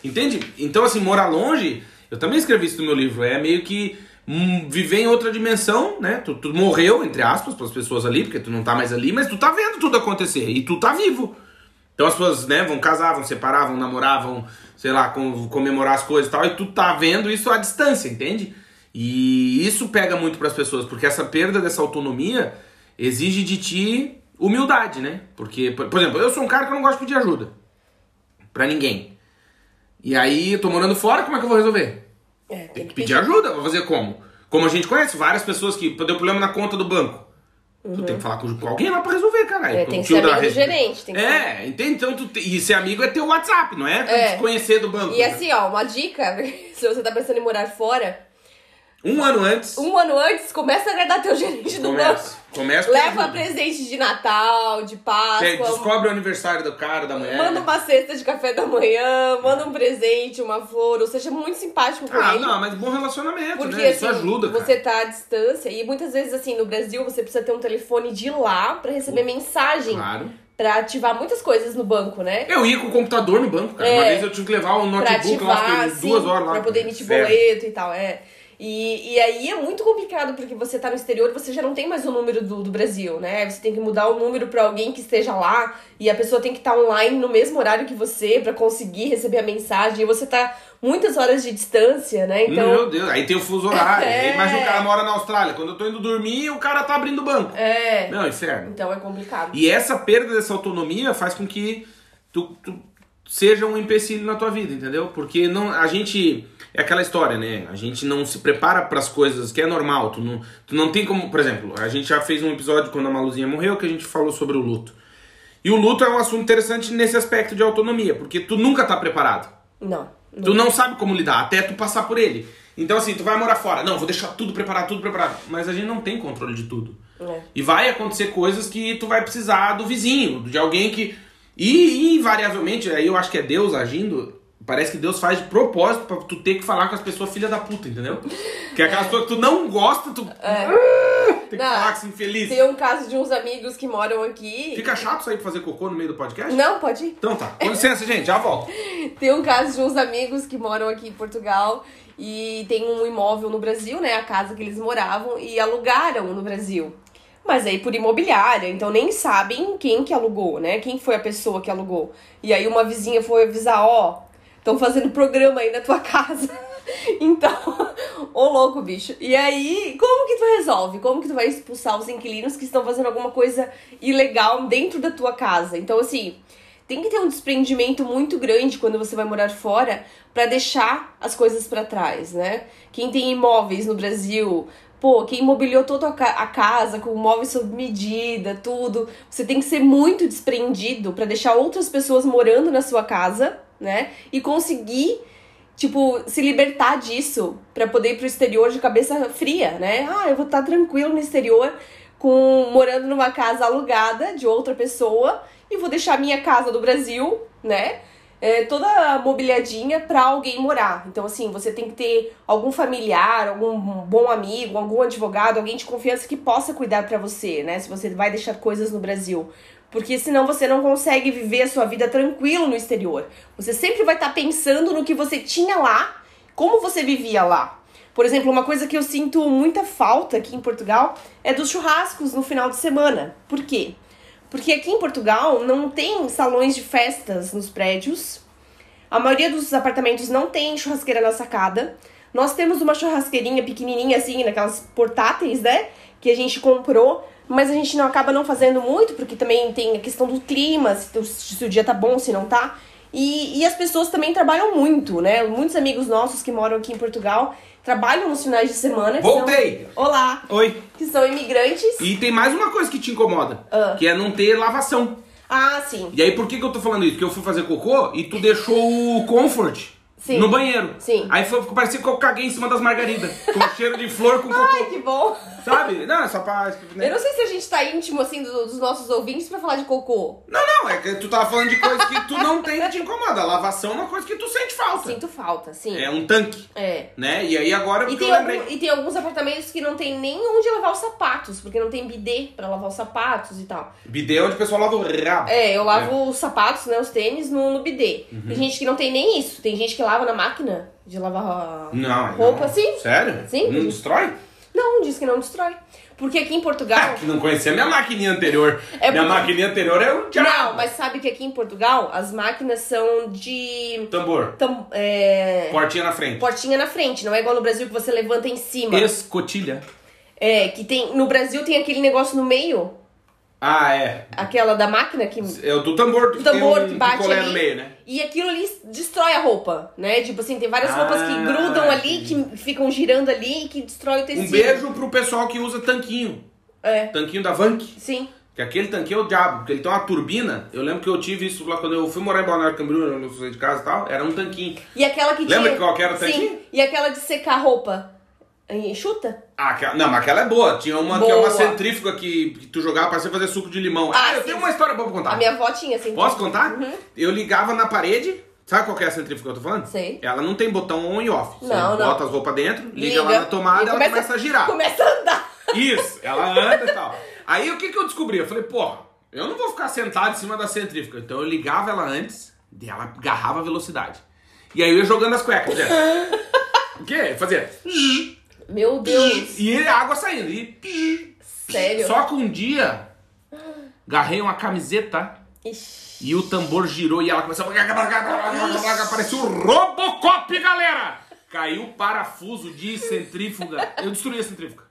Entende? Então, assim, morar longe, eu também escrevi isso no meu livro, é meio que hum, viver em outra dimensão, né? Tu, tu morreu, entre aspas, para as pessoas ali, porque tu não tá mais ali, mas tu tá vendo tudo acontecer e tu tá vivo. Então as pessoas, né, vão casar, vão separar, vão namorar, vão, sei lá, com- comemorar as coisas e tal, e tu tá vendo isso à distância, entende? E isso pega muito pras pessoas, porque essa perda dessa autonomia exige de ti humildade, né? Porque, por, por exemplo, eu sou um cara que eu não gosto de pedir ajuda pra ninguém. E aí, eu tô morando fora, como é que eu vou resolver? É, Tem que pedir ajuda, vou fazer como? Como a gente conhece várias pessoas que deu problema na conta do banco. Tu tem que falar com, com alguém lá pra resolver, caralho. Uhum. É, tem que ser da amigo do rede- gerente, tem que É, entende? Então, tu te- e ser amigo é ter o WhatsApp, não é, É. desconhecer do banco. E assim, ó, uma dica, se você tá pensando em morar fora, Um ano antes, um ano antes, começa a agradar teu gerente do banco. Começa. Começa com Leva presente de Natal, de Páscoa. É, Descobre o aniversário do cara, da mulher. Manda uma cesta de café da manhã, manda um presente, uma flor, ou seja, muito simpático com Ah, ele. não, mas bom relacionamento, Porque né? Isso assim, ajuda, cara. você tá à distância e muitas vezes assim, no Brasil você precisa ter um telefone de lá pra receber mensagem, Claro. pra ativar muitas coisas no banco, né? Eu ia com o computador no banco, cara. Uma É. vez eu tive que levar um notebook lá, ativar, assim, duas horas lá. pra poder emitir boleto e tal, é. E, e aí é muito complicado, porque você tá no exterior, você já não tem mais o número do, do Brasil, né? Você tem que mudar o número pra alguém que esteja lá, e a pessoa tem que estar online no mesmo horário que você pra conseguir receber a mensagem, e você tá muitas horas de distância, né? Então, Meu Deus, aí tem o fuso horário. É. Imagina o cara mora na Austrália. Quando eu tô indo dormir, o cara tá abrindo o banco. é. Não, inferno. Então é complicado. E essa perda dessa autonomia faz com que tu, tu seja um empecilho na tua vida, entendeu? Porque não, a gente. É aquela história, né? A gente não se prepara para as coisas que é normal. Tu não, tu não tem como. Por exemplo, a gente já fez um episódio quando a Maluzinha morreu que a gente falou sobre o luto. E o luto é um assunto interessante nesse aspecto de autonomia, porque tu nunca tá preparado. Não. Tu não sabe como lidar, até tu passar por ele. Então, assim, tu vai morar fora. Não, vou deixar tudo preparado, tudo preparado. Mas a gente não tem controle de tudo. É. E vai acontecer coisas que tu vai precisar do vizinho, de alguém que. E, invariavelmente, aí eu acho que é Deus agindo. Parece que Deus faz de propósito pra tu ter que falar com as pessoas filha da puta, entendeu? Que é aquelas pessoas que tu não gosta, tu. Tem que Não, falar com assim, infeliz. Tem um caso de uns amigos que moram aqui. Fica chato sair pra fazer cocô no meio do podcast? Não, pode ir. Então tá. Com licença, gente, já volto. Tem um caso de uns amigos que moram aqui em Portugal e tem um imóvel no Brasil, né? A casa que eles moravam e alugaram no Brasil. Mas aí por imobiliária, então nem sabem quem que alugou, né? Quem foi a pessoa que alugou. E aí uma vizinha foi avisar, ó, estão fazendo programa aí na tua casa. Então, ô louco, bicho. E aí, como que tu resolve? Como que tu vai expulsar os inquilinos que estão fazendo alguma coisa ilegal dentro da tua casa? Então, assim, tem que ter um desprendimento muito grande quando você vai morar fora pra deixar as coisas pra trás, né? Quem tem imóveis no Brasil, pô, quem imobiliou toda a ca- a casa com móveis sob medida, tudo, você tem que ser muito desprendido pra deixar outras pessoas morando na sua casa, né? E conseguir tipo, se libertar disso pra poder ir pro exterior de cabeça fria, né? Ah, eu vou estar tranquilo no exterior com morando numa casa alugada de outra pessoa e vou deixar minha casa do Brasil, né? É, toda mobiliadinha pra alguém morar. Então, assim, você tem que ter algum familiar, algum bom amigo, algum advogado, alguém de confiança que possa cuidar pra você, né? Se você vai deixar coisas no Brasil. Porque senão você não consegue viver a sua vida tranquilo no exterior. Você sempre vai estar pensando no que você tinha lá, como você vivia lá. Por exemplo, uma coisa que eu sinto muita falta aqui em Portugal é dos churrascos no final de semana. Por quê? Porque aqui em Portugal não tem salões de festas nos prédios. A maioria dos apartamentos não tem churrasqueira na sacada. Nós temos uma churrasqueirinha pequenininha assim, naquelas portáteis, né? Que a gente comprou, mas a gente não acaba não fazendo muito, porque também tem a questão do clima, se, o- se o dia tá bom, se não tá. E, e as pessoas também trabalham muito, né? Muitos amigos nossos que moram aqui em Portugal trabalham nos finais de semana. que são- Voltei! Olá! Oi. Que são imigrantes. E tem mais uma coisa que te incomoda, Ah. que é não ter lavação. Ah, sim. E aí por que, que eu tô falando isso? Porque eu fui fazer cocô e tu deixou o comfort Sim. No banheiro. Sim. Aí foi, parecia que eu caguei em cima das margaridas. Com cheiro de flor com Ai, cocô. que bom. Sabe? Não, é só pra. né? Eu não sei se a gente tá íntimo, assim, do- dos nossos ouvintes pra falar de cocô. Não, não, é que tu tava falando de coisa que tu não tem que te incomoda. A lavação é uma coisa que tu sente falta. Sinto falta, sim. É um tanque, É. né? E aí agora E tem, lembrei. algum- e tem alguns apartamentos que não tem nem onde lavar os sapatos, porque não tem bidê pra lavar os sapatos e tal. Bidê é onde o pessoal lava o rabo. É, eu lavo os sapatos, né, os tênis no, no bidê. Uhum. Tem gente que não tem nem isso. Tem gente que lava na máquina de lavar Não, roupa, não. sim. Sério? Sim. Não destrói? Não, diz que não destrói. Porque aqui em Portugal... Ah, que não conhecia minha maquininha anterior. É minha porque- maquininha anterior é um diabo. Não, mas sabe que aqui em Portugal as máquinas são de... Tambor. tam- é, Portinha na frente. portinha na frente, não é igual no Brasil que você levanta em cima. Escotilha. É, que tem... No Brasil tem aquele negócio no meio, Ah, é. aquela da máquina que... É o do tambor. O tambor um que bate ali. no meio, né? E aquilo ali destrói a roupa, né? Tipo assim, tem várias Ah, roupas que grudam ali, que ficam girando ali e que destrói o tecido. Um beijo pro pessoal que usa tanquinho. É, Tanquinho da Vank. sim. Que aquele tanquinho é o diabo, porque ele tem uma turbina. Eu lembro que eu tive isso lá quando eu fui morar em Balneário Camboriú, no saí de casa e tal. Era um tanquinho. E aquela que Lembra tinha... qual que era o Sim, tanquinho? e aquela de secar roupa. Enxuta? Ah, aquela, não, mas aquela é boa. Tinha uma que é uma Boa. centrífuga que, que tu jogava pra você fazer suco de limão. Ah, Ah, eu sim. tenho uma história boa pra contar. A minha avó tinha, assim. Posso contar? Uhum. Eu ligava na parede. Sabe qual que é a centrífuga que eu tô falando? Sei. Ela não tem botão on e off. Você Não, não. bota as roupas dentro, liga, lá na tomada ela começa, a girar. Começa a andar. Isso, ela anda e tal. Aí o que, que eu descobri? Eu falei, porra, eu não vou ficar sentado em cima da centrífuga. Então eu ligava ela antes, e ela agarrava a velocidade. E aí eu ia jogando as cuecas. Fazia. o quê? Fazia. Meu Deus. E a água saindo. E... Sério? Só que um dia, agarrei uma camiseta Ixi. e o tambor girou e ela começou a... Parecia o Robocop, galera! Caiu o parafuso de centrífuga. Eu destruí a centrífuga.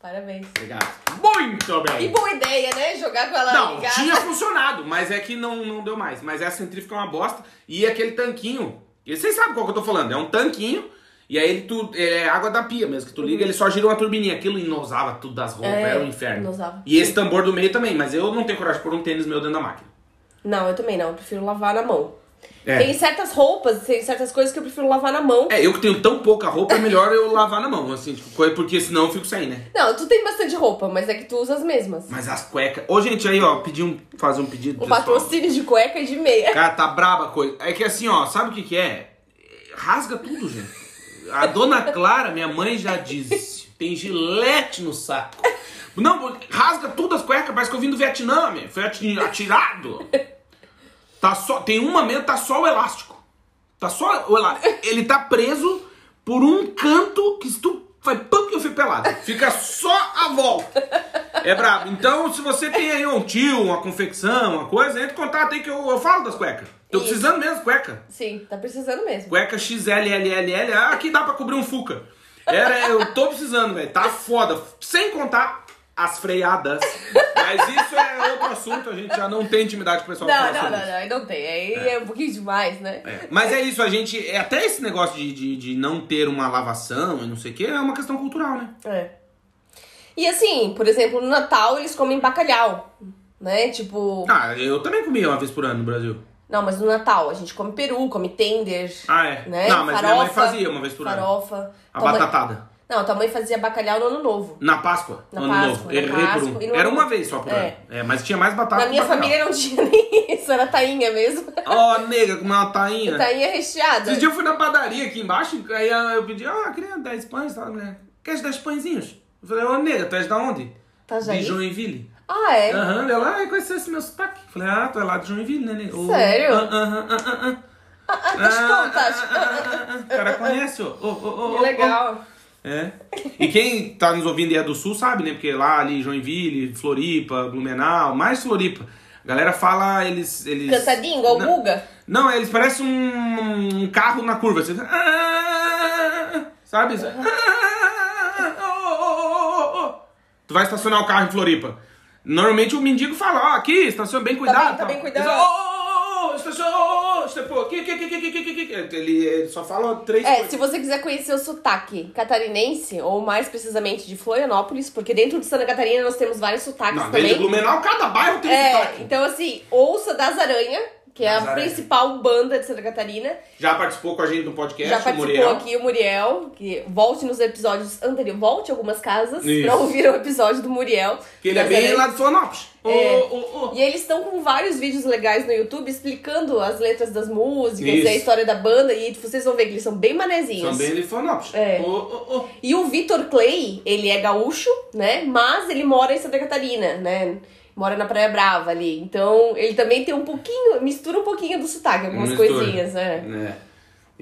Parabéns. Obrigado. Muito bem. E boa ideia, né? Jogar com ela Não, ligada. tinha funcionado, mas é que não, não deu mais. Mas essa centrífuga é uma bosta. E aquele tanquinho, e vocês sabem qual que eu tô falando, é um tanquinho, e aí ele tu, é água da pia mesmo, que tu liga, ele só gira uma turbininha. Aquilo inosava tudo das roupas, É, era um inferno. inosava. E esse tambor do meio também, mas eu não tenho coragem de pôr um tênis meu dentro da máquina. Não, eu também não. Eu prefiro lavar na mão. É. Tem certas roupas, tem certas coisas que eu prefiro lavar na mão. É, eu que tenho tão pouca roupa, é melhor eu lavar na mão, assim, tipo, coisa- porque senão eu fico sem, né? Não, tu tem bastante roupa, mas é que tu usa as mesmas. Mas as cuecas. Ô, gente, aí, ó, pedi um. Fazer um pedido. O patrocínio de cueca e de meia. Cara, tá braba a coisa. É que assim, ó, sabe o que que é? Rasga tudo, gente. A dona Clara, minha mãe já disse, tem gilete no saco. Não, rasga tudo as cuecas, parece que eu vim do Vietnã, meu. Foi ati- atirado. Tá só, tem um momento, tá só o elástico. Tá só o elástico. Ele tá preso por um canto que se tu faz pum que eu fico pelado. Fica só a volta. É brabo. Então, se você tem aí um tio, uma confecção, uma coisa, entre em contato aí que eu, eu falo das cuecas. Tô Isso. precisando mesmo cueca. Sim, tá precisando mesmo. Cueca XLLLL, ah, aqui dá pra cobrir um Fuca. Era, eu tô precisando, velho. Tá foda. Sem contar as freadas. Mas isso é outro assunto, a gente já não tem intimidade com o pessoal. Não, fala não, não, não, aí não tem. Aí é. um pouquinho demais, né? É, Mas é isso, a gente. É até esse negócio de, de, de não ter uma lavação e não sei o que, é uma questão cultural, né? É. E assim, por exemplo, no Natal eles comem bacalhau, né? Tipo. Ah, eu também comia uma vez por ano no Brasil. Não, mas no Natal a gente come peru, come tender. Ah, é? Né? Não, mas minha mãe Farofa, fazia uma vez por ano. Farofa. A mãe- batatada. Não, tua mãe fazia bacalhau no ano novo. Na Páscoa, Na no ano Páscoa, novo. Errei Páscoa por um. e Era uma vez só por É. ano. É, mas tinha mais batata Na minha família não tinha nem isso, era tainha mesmo. Ó, nega, com uma tainha. Tainha recheada. Esses dias eu fui na padaria aqui embaixo, aí eu pedi, ah, queria 10 pães, tá? mulher? Quer 10 pãezinhos? Eu falei, ô, nega, tu és da onde? Itajaí? De Joinville. Ah, é? Aham, ela, ah, conheceu esse meu sotaque. Falei, ah, tu é lá de Joinville, né? nega? Sério? ah, ah, ah, ah, ah. Ah, deixa eu Ah, contar. ah, deixa eu- ah, ah, ah. O cara conhece, ó. Ô, ô, ô, ô, Que legal. É. E quem tá nos ouvindo e é do sul sabe, né? Porque lá ali, Joinville, Floripa, Blumenau, mais Floripa. A galera fala, eles. eles Cantadinho, igual não, Guga. Não, eles parecem um, um carro na curva. Você, ah, sabe? Ah, oh, oh, oh, oh. Tu vai estacionar o carro em Floripa. Normalmente o mendigo fala, ó, aqui, estaciona bem cuidado. bem, tá bem cuidado. Eles, Aqui, aqui, aqui, aqui, aqui. Ele, ele só fala três É, coisas. se você quiser conhecer o sotaque catarinense, ou mais precisamente de Florianópolis, porque dentro de Santa Catarina nós temos vários sotaques Não, também. Blumenau, cada bairro tem É, sotaque. então assim, ouça das aranha, que é a principal banda de Santa Catarina. Já participou com a gente no podcast, Já o participou Muriel. aqui o Muriel, que volte nos episódios anteriores, volte algumas casas Isso. pra ouvir o episódio do Muriel. Que ele é Nazaré. bem lá de Florianópolis. É. Ô, ô, ô. E eles estão com vários vídeos legais no YouTube explicando as letras das músicas Isso. e a história da banda. E vocês vão ver que eles são bem manezinhos. São bem de Florianópolis. É. E o Vitor Clay, ele é gaúcho, né? Mas ele mora em Santa Catarina, né? Mora na Praia Brava ali. Então, ele também tem um pouquinho, mistura um pouquinho do sotaque, algumas Mistura. coisinhas, né? É.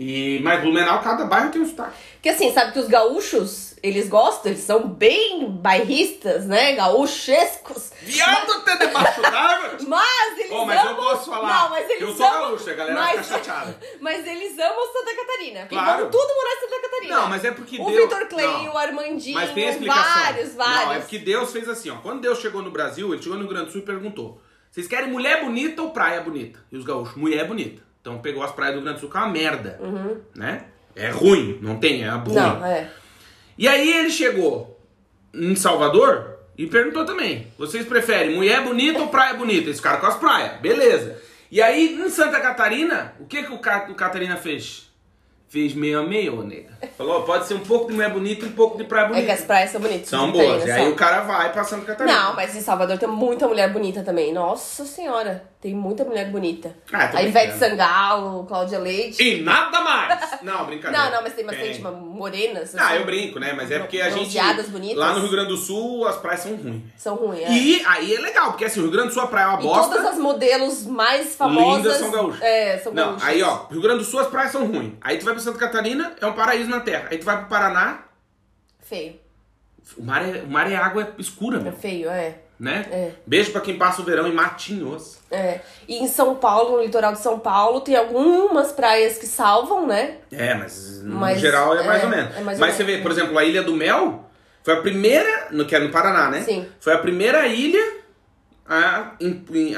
E, mas Blumenau, cada bairro tem um sotaque. Porque assim, sabe que os gaúchos, eles gostam, eles são bem bairristas, né? Gaúchescos. Viado até debaixo d'água! Mas eles Bom, mas eu amam... posso falar. Não, mas eles eu sou amam... gaúcho, a galera mas... fica chateada. Mas eles amam Santa Catarina. Porque Claro. vão tudo morar em Santa Catarina. Não, mas é porque o Deus... Vitor Clay, não. o Armandinho, Mas tem explicação. vários, vários. Não, é porque Deus fez assim, ó. Quando Deus chegou no Brasil, ele chegou no Rio Grande do Sul e perguntou: vocês querem mulher bonita ou praia bonita? E os gaúchos, mulher bonita. Então pegou as praias do Rio Grande do Sul, que é uma merda. Né? É ruim, não tem, é ruim. Uhum. Não, é. E aí ele chegou em Salvador e perguntou também: vocês preferem mulher bonita ou praia bonita? Esse cara com as praias, beleza. E aí em Santa Catarina, o que, que o, o Catarina fez? Fez meio a meio, ô nega. Falou: pode ser um pouco de mulher bonita e um pouco de praia É bonita. que as praias são bonitas. São boas. E aí o cara vai pra Santa Catarina. Não, mas em Salvador tem muita mulher bonita também. Nossa senhora, tem muita mulher bonita. Ah, a Ivete. Sangalo, Cláudia Leite. E nada mais! Não, brincadeira. Não, não, mas tem bastante uma morenas. Ah, assim, eu brinco, né? Mas é porque a gente. bonitas. Lá no Rio Grande do Sul, as praias são ruins. São ruins, é. E aí é legal, porque assim, o Rio Grande do Sul, a praia é uma E bosta. todas as modelos mais famosas. Lindas são gaúchas. É, são Não, gaúchas. aí ó, Rio Grande do Sul as praias são ruins. Aí tu vai pra Santa Catarina, é um paraíso na terra. Aí tu vai pro Paraná, Feio. o mar é, o mar é água escura, É meu, feio, é. né? É. Beijo pra quem passa o verão em Matinhos. É. E em São Paulo, no litoral de São Paulo, tem algumas praias que salvam, né? É, mas no Mas, geral é mais é, ou menos. é mais ou mas você menos, vê, por é. exemplo, a Ilha do Mel foi a primeira, no, que é no Paraná, né? Sim. Foi a primeira ilha a,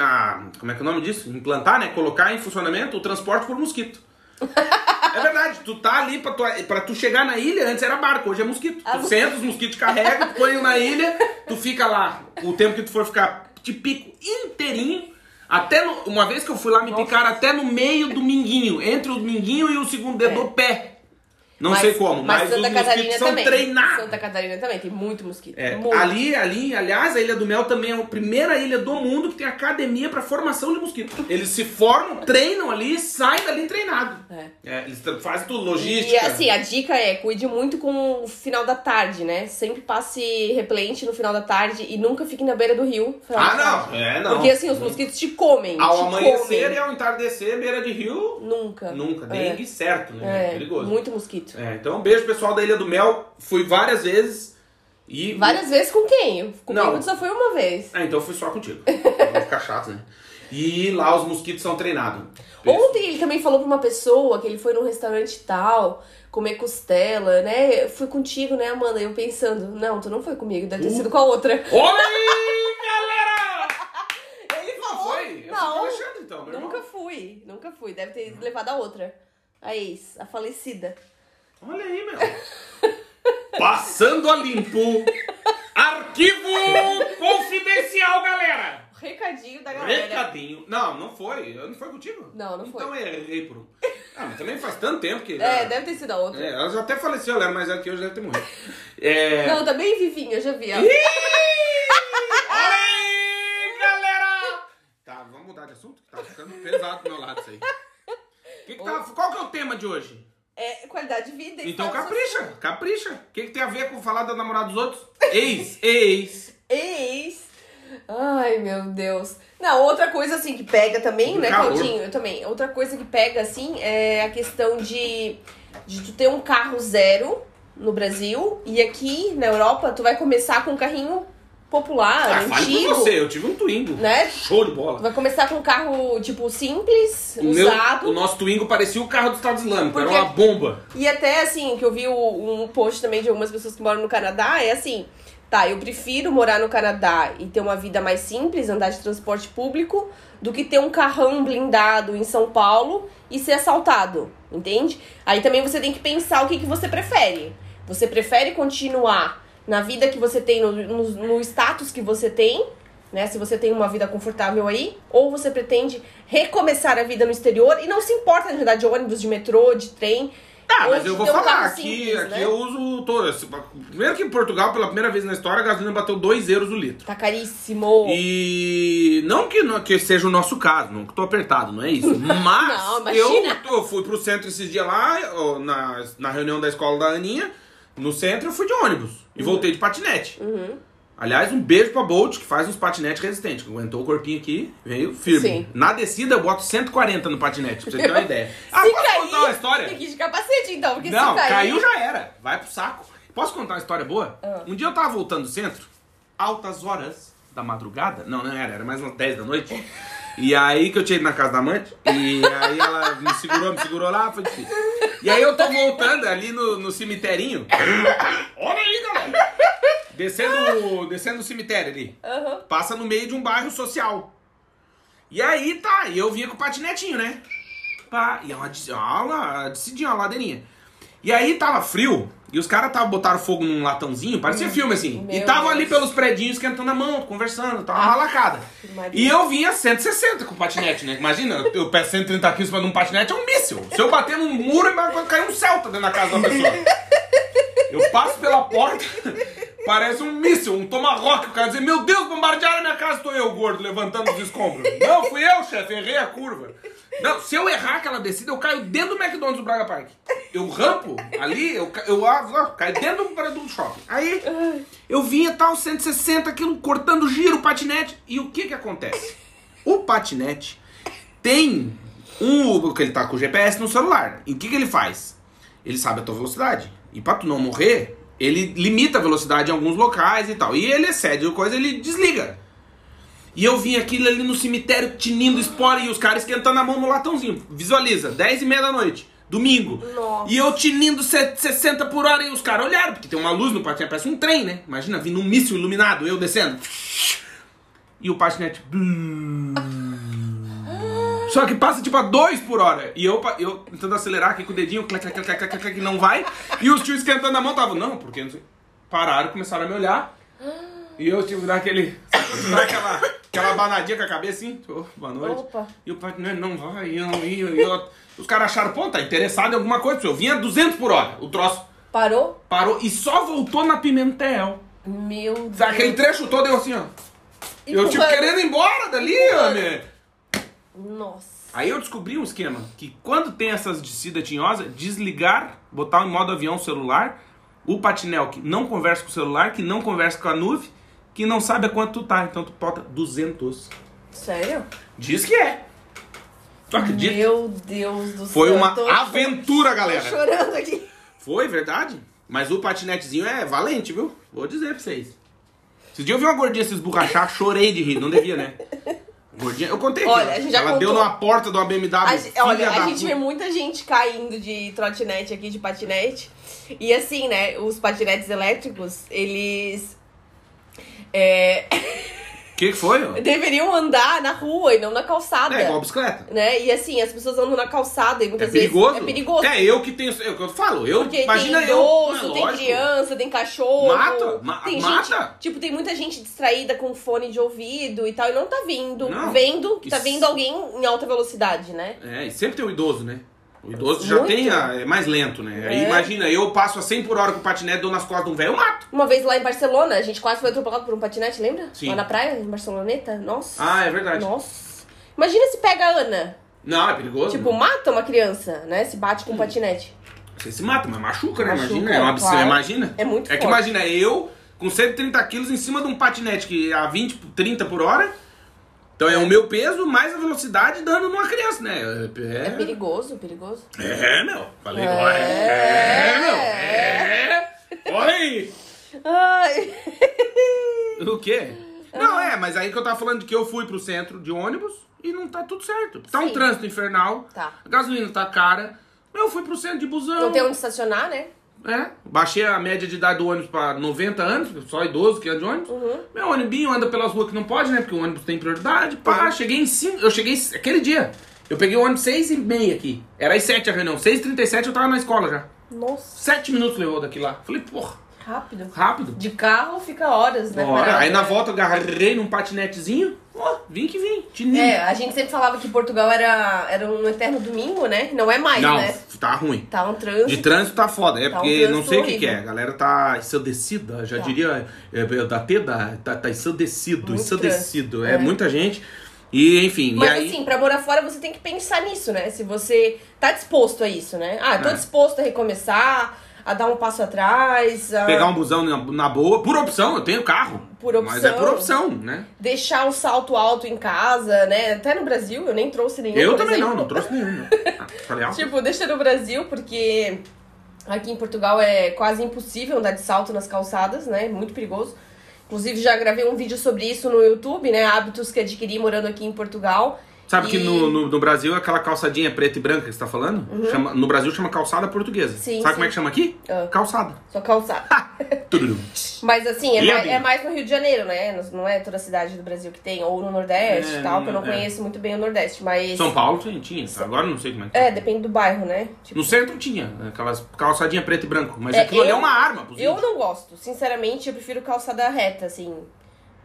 a- como é que é o nome disso? Implantar, né? Colocar em funcionamento o transporte por mosquito. é verdade, tu tá ali pra tu, pra tu chegar na ilha, antes era barco, hoje é mosquito. Ah, Tu senta, os mosquitos carregam, tu põe na ilha, tu fica lá o tempo que tu for ficar, te pico inteirinho. Até no- uma vez que eu fui lá, me picaram até no meio do minguinho, entre o minguinho e o segundo dedo É. do pé. Não Mas- sei como, mas, Santa os Catarina mosquitos são também. treinados. Santa Catarina também, tem muito mosquito. É, muito. ali, ali, aliás, a Ilha do Mel também é a primeira ilha do mundo que tem academia pra formação de mosquito. Eles se formam, treinam ali e saem dali treinados. É. É, eles fazem tudo, E logística. assim, a dica é cuide muito com o final da tarde, né? Sempre passe repelente no final da tarde e nunca fique na beira do rio. ah, não, é, não. Porque assim, os mosquitos te comem. Ao te amanhecer comem. e ao entardecer, beira de rio, Nunca. nunca. É. Dengue certo, né? É, perigoso. muito mosquito. É, então, um beijo pessoal da Ilha do Mel. Fui várias vezes e... Várias vezes com quem? Comigo Não. só foi uma vez. Ah, então fui só contigo. Não ficar chato, né? E lá os mosquitos são treinados. Ontem ele também falou pra uma pessoa que ele foi num restaurante tal, comer costela, né? Fui contigo, né, Amanda? Eu pensando, não, tu não foi comigo, deve ter Uh. sido com a outra. Aí, galera! Ele Não falou. foi? Eu fui com Não, Alexandre, então, meu irmão. nunca fui, nunca fui. Deve ter levado a outra. A ex, a falecida. Olha aí, meu. Passando a limpo. Arquivo confidencial, galera. Recadinho da galera. Recadinho. Não, não foi. Não foi contigo? Não, não foi. Então eu errei por um. Ah, mas também faz tanto tempo que. É, deve ter sido a outra. É, ela já até faleceu, ela era mais velha que eu, já deve ter morrido. É. Não, tá bem vivinha, eu já vi. Ih! Olha aí, galera! Tá, vamos mudar de assunto? Tá ficando pesado do meu lado isso aí. Que que tá- qual que é o tema de hoje? É qualidade de vida. Então capricha, capricha. O que, que tem a ver com falar da namorada dos outros? Ex, ex. Ex. Ai, meu Deus. Não, outra coisa assim que pega também, né, Calor. Claudinho? Eu também. Outra coisa que pega assim é a questão de, de tu ter um carro zero no Brasil e aqui na Europa tu vai começar com um carrinho popular, Ah, fale antigo, você, eu tive um Twingo. né? Show de bola. vai começar com um carro tipo simples, O, meu, usado. o nosso Twingo parecia o carro do Estado Islâmico, Porque- era uma bomba. E até assim, que eu vi um post também de algumas pessoas que moram no Canadá, é assim, tá, eu prefiro morar no Canadá e ter uma vida mais simples, andar de transporte público, do que ter um carrão blindado em São Paulo e ser assaltado, entende? Aí também você tem que pensar o que, que você prefere. Você prefere continuar na vida que você tem, no, no, no status que você tem, né? Se você tem uma vida confortável aí, ou você pretende recomeçar a vida no exterior e não se importa de andar de ônibus, de metrô, de trem. Ah, mas eu vou um falar, aqui, simples, aqui né? eu uso todas. Primeiro que em Portugal, pela primeira vez na história, a gasolina bateu 2 euros o litro. Tá caríssimo. E não que, não que seja o nosso caso, não que tô apertado, não é isso. Mas Não, eu, eu fui pro centro esses dias lá, na, na reunião da escola da Aninha, no centro eu fui de ônibus e voltei de patinete. Uhum. Aliás, um beijo pra Bolt, que faz uns patinetes resistentes, aguentou o corpinho aqui, veio firme. Sim. Na descida eu boto 140 no patinete, pra você ter uma ideia. Ah, se posso cair, contar uma história? tem que ir de capacete então, porque Não, se cair... caiu já era. Vai pro saco. Posso contar uma história boa? Ah. Um dia eu tava voltando do centro, altas horas da madrugada. Não, não era, era mais umas 10 da noite. E aí que eu tinha ido na casa da amante, e aí ela me segurou, me segurou lá, foi difícil. E aí eu tô voltando ali no, no cemiterinho. Olha aí, galera! Descendo, descendo o cemitério ali. Aham. Passa no meio de um bairro social. E aí tá, e eu vinha com o patinetinho, né? Pá, e é uma, uma, uma descidinha, uma ladeirinha. E aí tava frio, e os caras tava, botaram fogo num latãozinho, parecia filme assim. e Meu estavam ali Deus. pelos predinhos esquentando a mão, conversando, tava uma lacada. Maria. E eu vinha 160 com o patinete, né? Imagina, eu peço 130 quilos pra um patinete, é um míssil. Se eu bater num muro, vai cair um celta dentro da casa da pessoa. Eu passo pela porta, parece um míssil, um tomahawk. O cara diz, meu Deus, bombardearam a minha casa, tô eu, gordo, levantando os escombros. Não, fui eu, chefe, errei a curva. Não, se eu errar aquela descida, eu caio dentro do McDonald's do Braga Park. Eu rampo ali, eu, eu, ah, ah, caio dentro do, do shopping. Aí, eu vinha tal, 160 aquilo, cortando giro, patinete. E o que que acontece? O patinete tem um, porque ele tá com o GPS no celular. E o que que ele faz? Ele sabe a tua velocidade. E pra tu não morrer, ele limita a velocidade em alguns locais e tal. E ele excede coisa, ele desliga. E eu vim aquilo ali no cemitério tinindo espora e os caras esquentando a mão no latãozinho. Visualiza, 10 e meia da noite, domingo. Nossa. E eu tinindo se- 60 por hora e os caras olharam, porque tem uma luz no patinete, parece um trem, né? Imagina vindo um míssil iluminado, eu descendo. E o patinete. Só que passa tipo a 2 por hora. E eu, eu tentando acelerar aqui com o dedinho, clac, clac, clac, clac, clac, não vai. E os tios esquentando a mão estavam, não, porque não sei. Pararam, começaram a me olhar. E eu tive que dar aquele. dar aquela, aquela abanadinha com a cabeça assim. Ô, boa noite. Opa. E o pai, não, não vai, eu não ia. E eu- os caras acharam, pô, tá interessado em alguma coisa. Eu vinha 200 por hora. O troço Parou? parou e só voltou na Pimentel. Meu Deus. Aquele trecho todo eu assim, ó. Eu tipo Empurrando. querendo ir embora dali, homem. Nossa. Aí eu descobri um esquema que quando tem essas descidas tinhosas, desligar, botar em modo avião o celular, o patinel que não conversa com o celular, que não conversa com a nuvem, que não sabe a quanto tu tá. Então tu bota 200. Sério? Diz que é. Tu acredita? Meu Deus do céu. Foi uma tô- aventura, Tô galera. chorando aqui. Foi, verdade. Mas o patinetezinho é valente, viu? Vou dizer pra vocês. Esse dia eu vi uma gordinha se esborrachar, chorei de rir. Não devia, né? Gordinha, eu contei aqui. Olha, ó. a gente já Ela deu contou. numa porta de uma BMW. A ge- filha olha, a gente vê muita gente caindo de trotinete aqui, de patinete. E assim, né, os patinetes elétricos, eles é, que que foi? ó? deveriam andar na rua e não na calçada. É igual bicicleta. Né? E assim, as pessoas andam na calçada e É muitas vezes perigoso. é perigoso. É, eu que tenho. É que eu falo. Eu, Porque imagina tem eu. idoso, é tem lógico. criança, tem cachorro. Mata, ma- tem mata. Gente, tipo, tem muita gente distraída com fone de ouvido e tal, e não tá vindo, Não. vendo que tá vindo alguém em alta velocidade, né? É, e sempre tem o idoso, né? O idoso já Muito. tem. A, é mais lento, né? Aí É. imagina, eu passo a 100 por hora com o patinete, dou nas costas de um velho, eu mato. Uma vez lá em Barcelona, a gente quase foi atropelado por um patinete, lembra? Sim. Lá na praia, em Barceloneta. Nossa. Ah, é verdade. Nossa. Imagina se pega a Ana. Não, é perigoso. Tipo, mata uma criança, né? Se bate com um patinete. Você se mata, mas machuca, né? Machuca, imagina. É uma claro. imagina. É muito É que forte. imagina, eu com 130 quilos em cima de um patinete que é a 20, 30 por hora. Então é o meu peso mais a velocidade dando numa criança, né? É perigoso, perigoso. É, meu. Falei, É. é, meu. É. Olha aí. Ai. O quê? Não, é, mas aí que eu tava falando de que eu fui pro centro de ônibus e não tá tudo certo. Tá um Sim. trânsito infernal. Tá. A gasolina tá cara. Eu fui pro centro de busão. Não tem onde estacionar, né? É, baixei a média de idade do ônibus pra 90 anos, só idoso que anda de ônibus. Uhum. Meu ônibus anda pelas ruas que não pode, né? Porque o ônibus tem prioridade. Pá, cheguei em 5. Eu cheguei aquele dia. Eu peguei o ônibus 6 e meia aqui. Era às 7 a reunião. 6 h 37 eu tava na escola já. Nossa. 7 minutos levou daqui lá. Falei, porra. Rápido. Rápido. De carro fica horas, né? Parado, Aí na volta eu agarrei num patinetezinho. Ó, vim que vim. Tininho. É, a gente sempre falava que Portugal era, era um eterno domingo, né? Não é mais, Não, né? tá ruim. Tá um trânsito. De trânsito tá foda, é Tá um porque não trânsito sei o que, que é. A galera tá ensandecida, já Tá. diria, é, é, da Teda, tá, tá ensandecido, Muito ensandecido. É, é. muita gente. E enfim, Mas e aí. assim, pra morar fora você tem que pensar nisso, né? Se você tá disposto a isso, né? Ah, tô É. disposto a recomeçar, a dar um passo atrás, a Pegar um busão na, na boa, por opção, eu tenho carro. Por opção. Mas é por opção, né? deixar um salto alto em casa, né? Até no Brasil, eu nem trouxe nenhum. eu também não, exemplo. não trouxe nenhum. não. Ah, falei. Tipo, deixa no Brasil, porque aqui em Portugal é quase impossível andar de salto nas calçadas, né? Muito perigoso. Inclusive, já gravei um vídeo sobre isso no YouTube, né? Hábitos que adquiri morando aqui em Portugal. Sabe que E- no, no, no Brasil, aquela calçadinha preta e branca que você tá falando, chama, no Brasil chama calçada portuguesa. Uhum. Sim, Sabe sim. como é que chama aqui? Ah. Calçada. Só calçada. Tudo. Mas assim, é mais, é mais no Rio de Janeiro, né? Não é toda cidade do Brasil que tem, ou no Nordeste É, e tal, que eu não é. conheço muito bem o Nordeste, mas. São Paulo tinha, tinha. Agora eu não sei como é que É, depende do bairro, né? Tipo, No centro tinha, aquelas calçadinha preto e branco. Mas É, aquilo ali é eu- uma arma eu não gosto. Sinceramente, eu prefiro calçada reta, assim.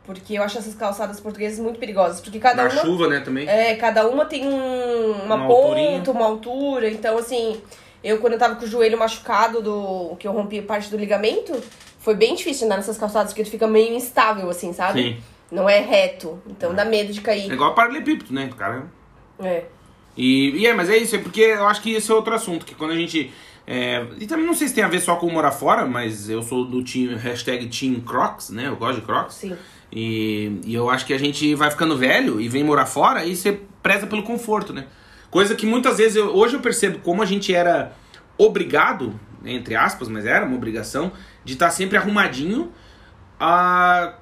Porque eu acho essas calçadas portuguesas muito perigosas. Porque cada Na uma. chuva, né, também. É, cada uma tem um- uma, Uma ponta, alturinha. uma altura. Então, assim, eu quando eu tava com o joelho machucado, do que eu rompi parte do ligamento, foi bem difícil andar nessas calçadas, porque tu fica meio instável, assim, sabe? Sim. Não é reto. Então dá medo de É cair. igual paralelepípedo, né, cara? É. E, e é, mas é isso, é porque eu acho que esse é outro assunto, que quando a gente. É, e também não sei se tem a ver só com morar fora, mas eu sou do time, hashtag Team Crocs, né? Eu gosto de Crocs. Sim. E, e eu acho que a gente vai ficando velho e vem morar fora e você preza pelo conforto, né? Coisa que muitas vezes, eu- hoje eu percebo como a gente era obrigado, né, entre aspas, mas era uma obrigação, de estar sempre arrumadinho a,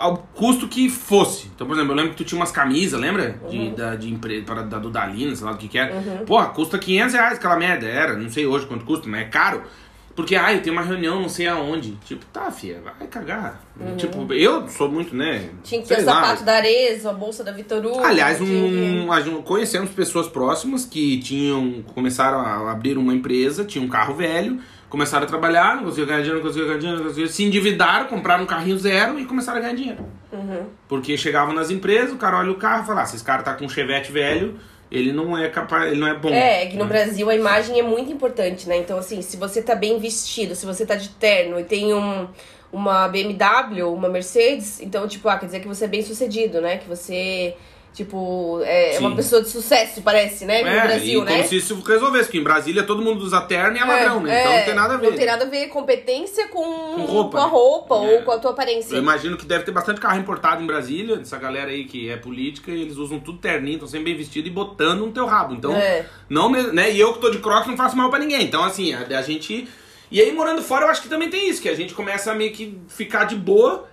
ao custo que fosse. Então, por exemplo, eu lembro que tu tinha umas camisas, lembra? De, da, de empresa, para, da do Dalina, sei lá do que que era. Porra, custa 500 reais aquela merda, era. Não sei hoje quanto custa, mas é caro. Porque, ah, eu tenho uma reunião não sei aonde. Tipo, tá, fia, vai cagar. Tipo, eu sou muito, né? Tinha que ter o sapato da Arezzo, a bolsa da Vitor Hugo. Aliás, tinha um, gente- conhecemos pessoas próximas que tinham começaram a abrir uma empresa, tinham um carro velho, começaram a trabalhar, não conseguiam ganhar dinheiro, não conseguiam ganhar dinheiro, não conseguiam, se endividaram, compraram um carrinho zero e começaram a ganhar dinheiro. Uhum. Porque chegavam nas empresas, o cara olha o carro e fala, ah, se esse cara tá com um chevette velho, ele não é capaz, ele não é bom. É, que no Né? Brasil a imagem é muito importante, né? Então, assim, se você tá bem vestido, se você tá de terno e tem um, uma BMW, uma Mercedes, então, tipo, ah, quer dizer que você é bem sucedido, né? Que você, tipo, é Sim. uma pessoa de sucesso, parece, né? No É, Brasil, e né? como se isso resolvesse, porque em Brasília todo mundo usa terno e é ladrão, né? Então é, não tem nada a ver. Não tem nada a ver competência com, Com roupa, com a né? roupa É. ou com a tua aparência. Eu imagino que deve ter bastante carro importado em Brasília, essa galera aí que é política, e eles usam tudo terninho, estão sempre bem vestidos e botando no teu rabo. Então, É. não, né? E eu que tô de crocs não faço mal pra ninguém. Então, assim, a, a gente. E aí, morando fora, eu acho que também tem isso, que a gente começa a meio que ficar de boa.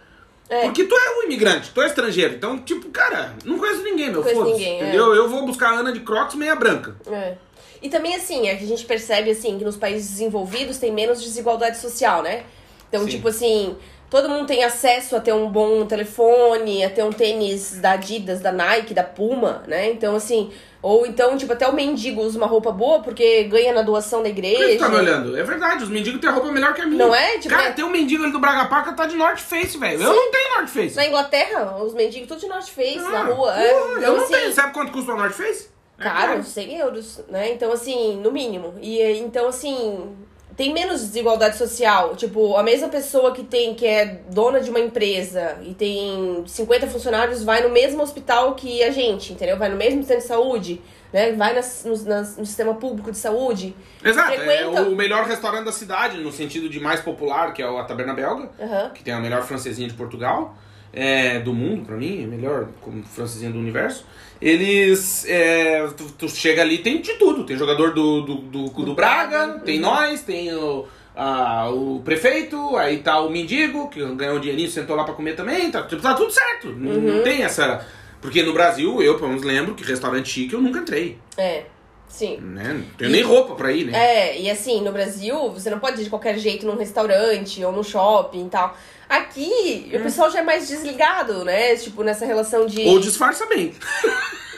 É. Porque tu é um imigrante, tu é estrangeiro. Então, tipo, cara, não conheço ninguém, meu. Conheço ninguém, é. Entendeu? Eu vou buscar a Ana de crocs meia branca. É. E também, assim, é que a gente percebe, assim, que nos países desenvolvidos tem menos desigualdade social, né? Então, Sim. tipo assim, todo mundo tem acesso a ter um bom telefone, a ter um tênis da Adidas, da Nike, da Puma, né? Então, assim, ou então, tipo, até o mendigo usa uma roupa boa porque ganha na doação da Por que igreja. tu tá me olhando? É verdade, os mendigos têm roupa melhor que a minha. Não é? Tipo, Cara, é- tem um mendigo ali do Braga Paca tá de North Face, velho. Eu não tenho North Face. Na Inglaterra, os mendigos tudo de North Face, Ah, na rua. porra, é. eu Então, não assim, tenho. Sabe quanto custa uma North Face? É Caro, 100 euros, né? Então, assim, no mínimo. E então, assim, tem menos desigualdade social. Tipo, a mesma pessoa que tem, que é dona de uma empresa e tem 50 funcionários, vai no mesmo hospital que a gente, entendeu? Vai no mesmo centro de saúde, né? Vai nas- no, nas- no sistema público de saúde. Exato, é Frequenta- o melhor restaurante da cidade, no sentido de mais popular, que é a Taberna Belga, Aham. que tem a melhor francesinha de Portugal, é, do mundo, pra mim, é melhor como francesinha do universo. Eles. é, tu, tu chega ali, tem de tudo. Tem jogador do, do, do, do Braga, tem nós, tem o, a- o prefeito, aí tá o mendigo, que ganhou um dinheirinho, sentou lá pra comer também, tá, tipo, tá tudo certo. Não- Uhum. Não tem essa. Porque no Brasil, eu pelo menos lembro que restaurante chique eu nunca entrei. É, sim. Né? Não tenho nem roupa pra ir, né? É, e assim, no Brasil, você não pode ir de qualquer jeito num restaurante ou num shopping e tal. Aqui, o pessoal já é mais desligado, né? Tipo, nessa relação de. Ou disfarça bem.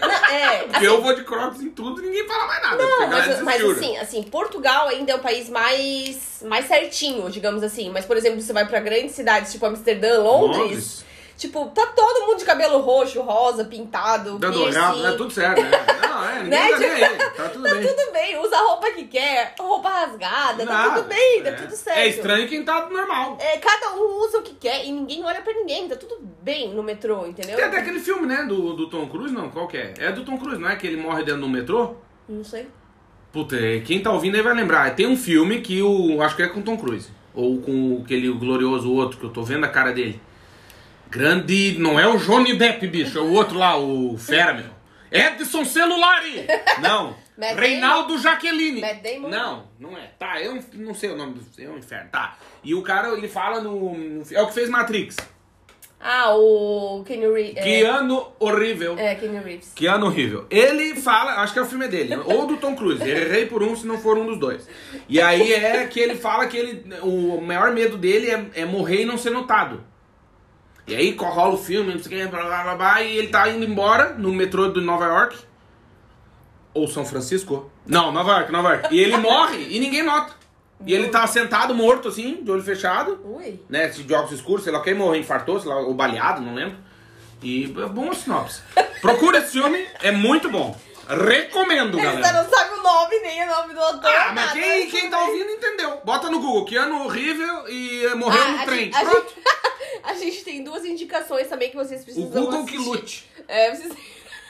Não, É, Porque eu vou de crocs em tudo e ninguém fala mais nada. Não, mas, mas assim, assim, Portugal ainda é o país mais, mais certinho, digamos assim. Mas, por exemplo, você vai pra grandes cidades, tipo Amsterdã, Londres, Londres. Tipo, tá todo mundo de cabelo roxo, rosa, pintado, Dando piercing. é tudo certo, né? Não, é, ninguém Né? tá nem aí. Tá tudo Tá bem. tudo bem, usa a roupa que quer, roupa rasgada, tá Nada, tudo bem, tá é. tudo certo. É estranho quem tá normal. É, cada um usa o que quer e ninguém olha pra ninguém, tá tudo bem no metrô, entendeu? Tem até aquele filme, né, do, do Tom Cruise, não, qual que é? É do Tom Cruise, não é? Que ele morre dentro do metrô? Não sei. Puta, é, quem tá ouvindo aí vai lembrar. Tem um filme que o. Acho que é com o Tom Cruise. Ou com aquele glorioso outro, que eu tô vendo a cara dele. Grande. Não é o Johnny Depp, bicho. É o outro lá, o Fera, meu. Edson Celulari! Não. Reinaldo Jaqueline. Não, não é. Tá, eu não sei o nome do. É um inferno. Tá. E o cara, ele fala no. no- É o que fez Matrix. Ah, o Kenny Reeves. É, Keanu horrível. é, Kenny Reeves. Keanu horrível. Ele fala, acho que é o filme dele, ou do Tom Cruise. Errei por um se não for um dos dois. E aí é que ele fala que ele, o maior medo dele é, é morrer e não ser notado. E aí rola o filme, não sei o que, blá, blá, blá, blá, e ele tá indo embora no metrô de Nova York. Ou São Francisco. Não, Nova York, Nova York. E ele morre e ninguém nota. E ele tá sentado, morto assim, de olho fechado Ui. né, de óculos escuros, sei lá, quem morreu, infartou, sei lá, ou baleado, não lembro. E é bom a sinopse. Procura esse filme, é muito bom. Recomendo, Você galera. não sabe o nome, nem o nome do ator. Ah, mas nada. quem, quem tá ouvindo entendeu. Bota no Google, Keanu horrível e morreu Ah, no a trem. gente- a Pronto. gente- A gente tem duas indicações também que vocês O precisam Google que assistir. lute. É, vocês...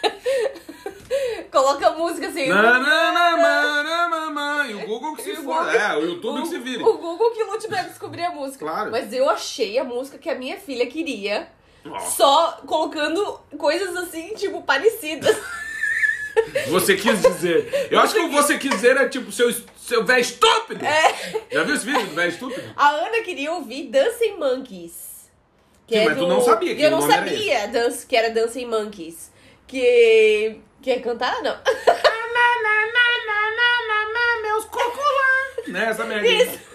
Coloca a música assim. Nananamana, E o Google que se o for. É, o YouTube que se vire. O Google que lute pra descobrir a música. Claro. Mas eu achei a música que a minha filha queria. Ó, Só colocando coisas assim, tipo, parecidas. Você quis dizer. Eu acho que o você quis dizer é tipo seu, seu velho estúpido. É. Já viu esse vídeo do velho estúpido? A Ana queria ouvir Dancing Monkeys. Que Sim, é mas tu do... não sabia que Eu não sabia dance... que era Dancing Monkeys. Que... Quer cantar? Não. Meus cocolã. Né, essa merda. Isso.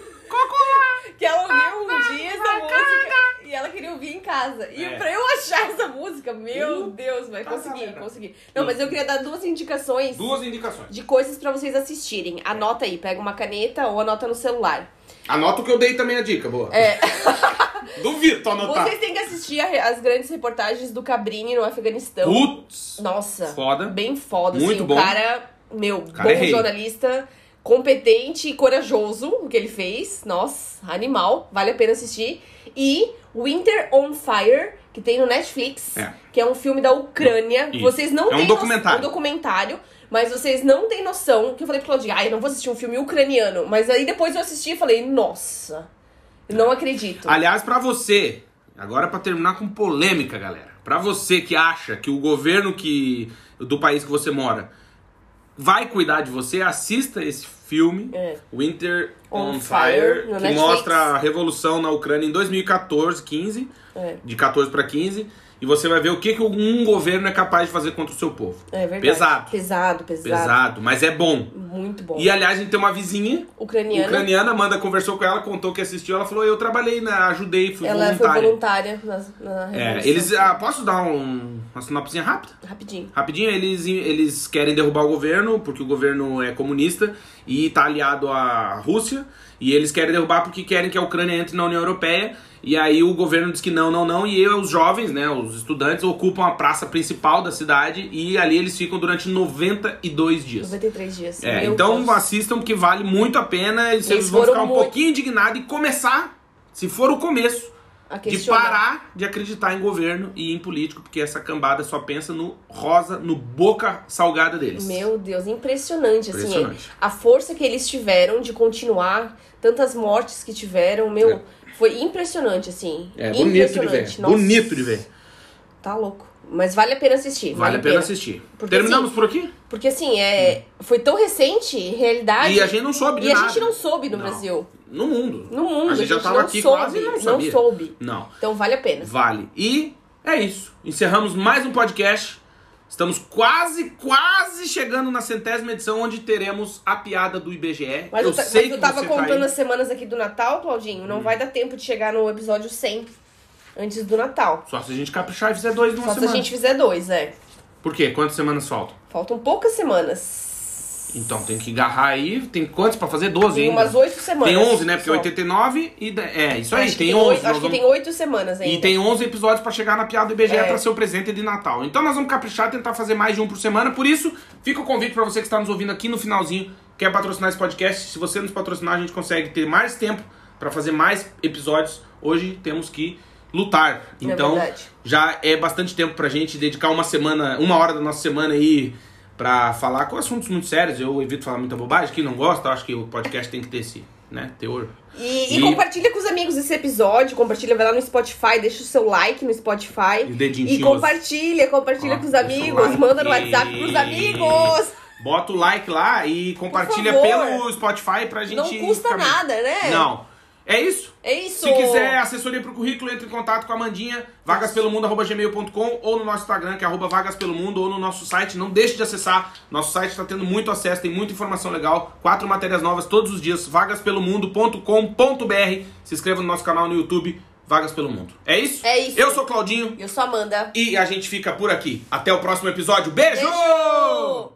Que ela ouviu um dia essa música e ela queria ouvir em casa. E É. pra eu achar essa música, meu Uh, Deus, vai tá conseguir, consegui. Não, mas eu queria dar duas indicações Duas indicações. de coisas pra vocês assistirem. Anota aí, pega uma caneta ou anota no celular. Anota o que eu dei também a dica, boa. É. Duvido tu anotar. Vocês têm que assistir a- as grandes reportagens do Cabrini no Afeganistão. Putz. Nossa. Foda. Bem foda, Muito assim. bom. O cara, meu, cara bom é rei. Competente e corajoso o que ele fez. Nossa, animal. Vale a pena assistir. E Winter on Fire, que tem no Netflix, É. que é um filme da Ucrânia. Isso. Vocês não É um têm documentário. No... Um documentário. Mas vocês não têm noção, que eu falei pro Claudinho, ai, eu não vou assistir um filme ucraniano. Mas aí depois eu assisti e falei, nossa, não acredito. Aliás, pra você, agora pra terminar com polêmica, galera. Pra você que acha que o governo que do país que você mora vai cuidar de você, assista esse filme, É. Winter On on, Fire, Fire, que Netflix. mostra a revolução na Ucrânia em 2014, 15, É. de 14 pra 15, e você vai ver o que, que um governo é capaz de fazer contra o seu povo. É verdade. Pesado. Pesado, pesado. Pesado, mas é bom. Muito bom. E aliás, a gente tem uma vizinha Ucraniana. ucraniana, Amanda conversou com ela, contou que assistiu, ela falou, eu trabalhei, na, ajudei, fui Ela foi voluntária. voluntária na, na É, eles. Ah, posso dar um, uma sinopse rápida? Rapidinho. Rapidinho, eles, eles querem derrubar o governo, porque o governo é comunista e tá aliado à Rússia. E eles querem derrubar porque querem que a Ucrânia entre na União Europeia. E aí o governo diz que não, não, não. E os jovens, né, os estudantes, ocupam a praça principal da cidade. E ali eles ficam durante 92 dias. 93 dias. É, Meu então Deus. assistam que vale muito a pena. E vocês Eles vão ficar um muito- pouquinho indignados e começar, se for o começo, A de parar de acreditar em governo e em político, porque essa cambada só pensa no rosa, no boca salgada deles. Meu Deus, impressionante, assim. Impressionante. A força que eles tiveram de continuar, tantas mortes que tiveram, meu, É. foi impressionante, assim. É bonito de ver. impressionante. Nossa, Bonito de ver. Tá louco. Mas vale a pena assistir. Vale a pena assistir. Porque, Terminamos assim, por aqui? Porque assim, é, foi tão recente, realidade. E a gente não soube de E a nada. gente não soube no Não. Brasil. No mundo. No mundo. A gente já tava não aqui soube, quase não não soube. Não. Então vale a pena. Vale. E é isso. Encerramos mais um podcast. Estamos quase, quase chegando na centésima edição, onde teremos a piada do IBGE. Mas eu eu, sei mas eu que tava você tá contando as semanas aqui do Natal, Claudinho. Não vai dar tempo de chegar no episódio 100 antes do Natal. Só se a gente caprichar e fizer dois numa Só se semana. a gente fizer dois, é. Por quê? Quantas semanas faltam? Faltam poucas semanas. Então tem que agarrar aí. Tem quantos pra fazer? 12 Tem ainda. umas oito semanas. Tem 11, né? Porque só. 89 e. de- É, isso aí, Acho que tem 11. oito- nós Acho que vamos- tem oito semanas ainda. E tem 11 episódios pra chegar na piada do IBGE É. pra ser o presente de Natal. Então nós vamos caprichar, tentar fazer mais de um por semana. Por isso, fica o convite pra você que está nos ouvindo aqui no finalzinho, quer patrocinar esse podcast. Se você nos patrocinar, a gente consegue ter mais tempo pra fazer mais episódios. Hoje temos que lutar. É Então, verdade. já é bastante tempo pra gente dedicar uma semana, uma hora da nossa semana aí pra falar com assuntos muito sérios. Eu evito falar muita bobagem, que não gosta, acho que o podcast tem que ter esse, né, teor. E, e E- compartilha com os amigos esse episódio, compartilha, vai lá no Spotify, deixa o seu like no Spotify. E dedinho E compartilha, compartilha Ó, com os amigos, like. manda no WhatsApp pros amigos. Bota o like lá e compartilha pelo Spotify pra gente. Não custa nada, né? Não. É isso. É isso. Se quiser assessoria pro currículo, entre em contato com a Mandinha, vagaspelomundo.gmail.com ou no nosso Instagram, que é arroba vagaspelomundo, ou no nosso site. Não deixe de acessar. Nosso site está tendo muito acesso, tem muita informação legal. Quatro matérias novas todos os dias. vagaspelomundo.com.br. Se inscreva no nosso canal no YouTube, Vagas pelo Mundo. É isso? É isso. Eu sou Claudinho Eu sou Amanda. e a gente fica por aqui. Até o próximo episódio. Beijo! Beijo!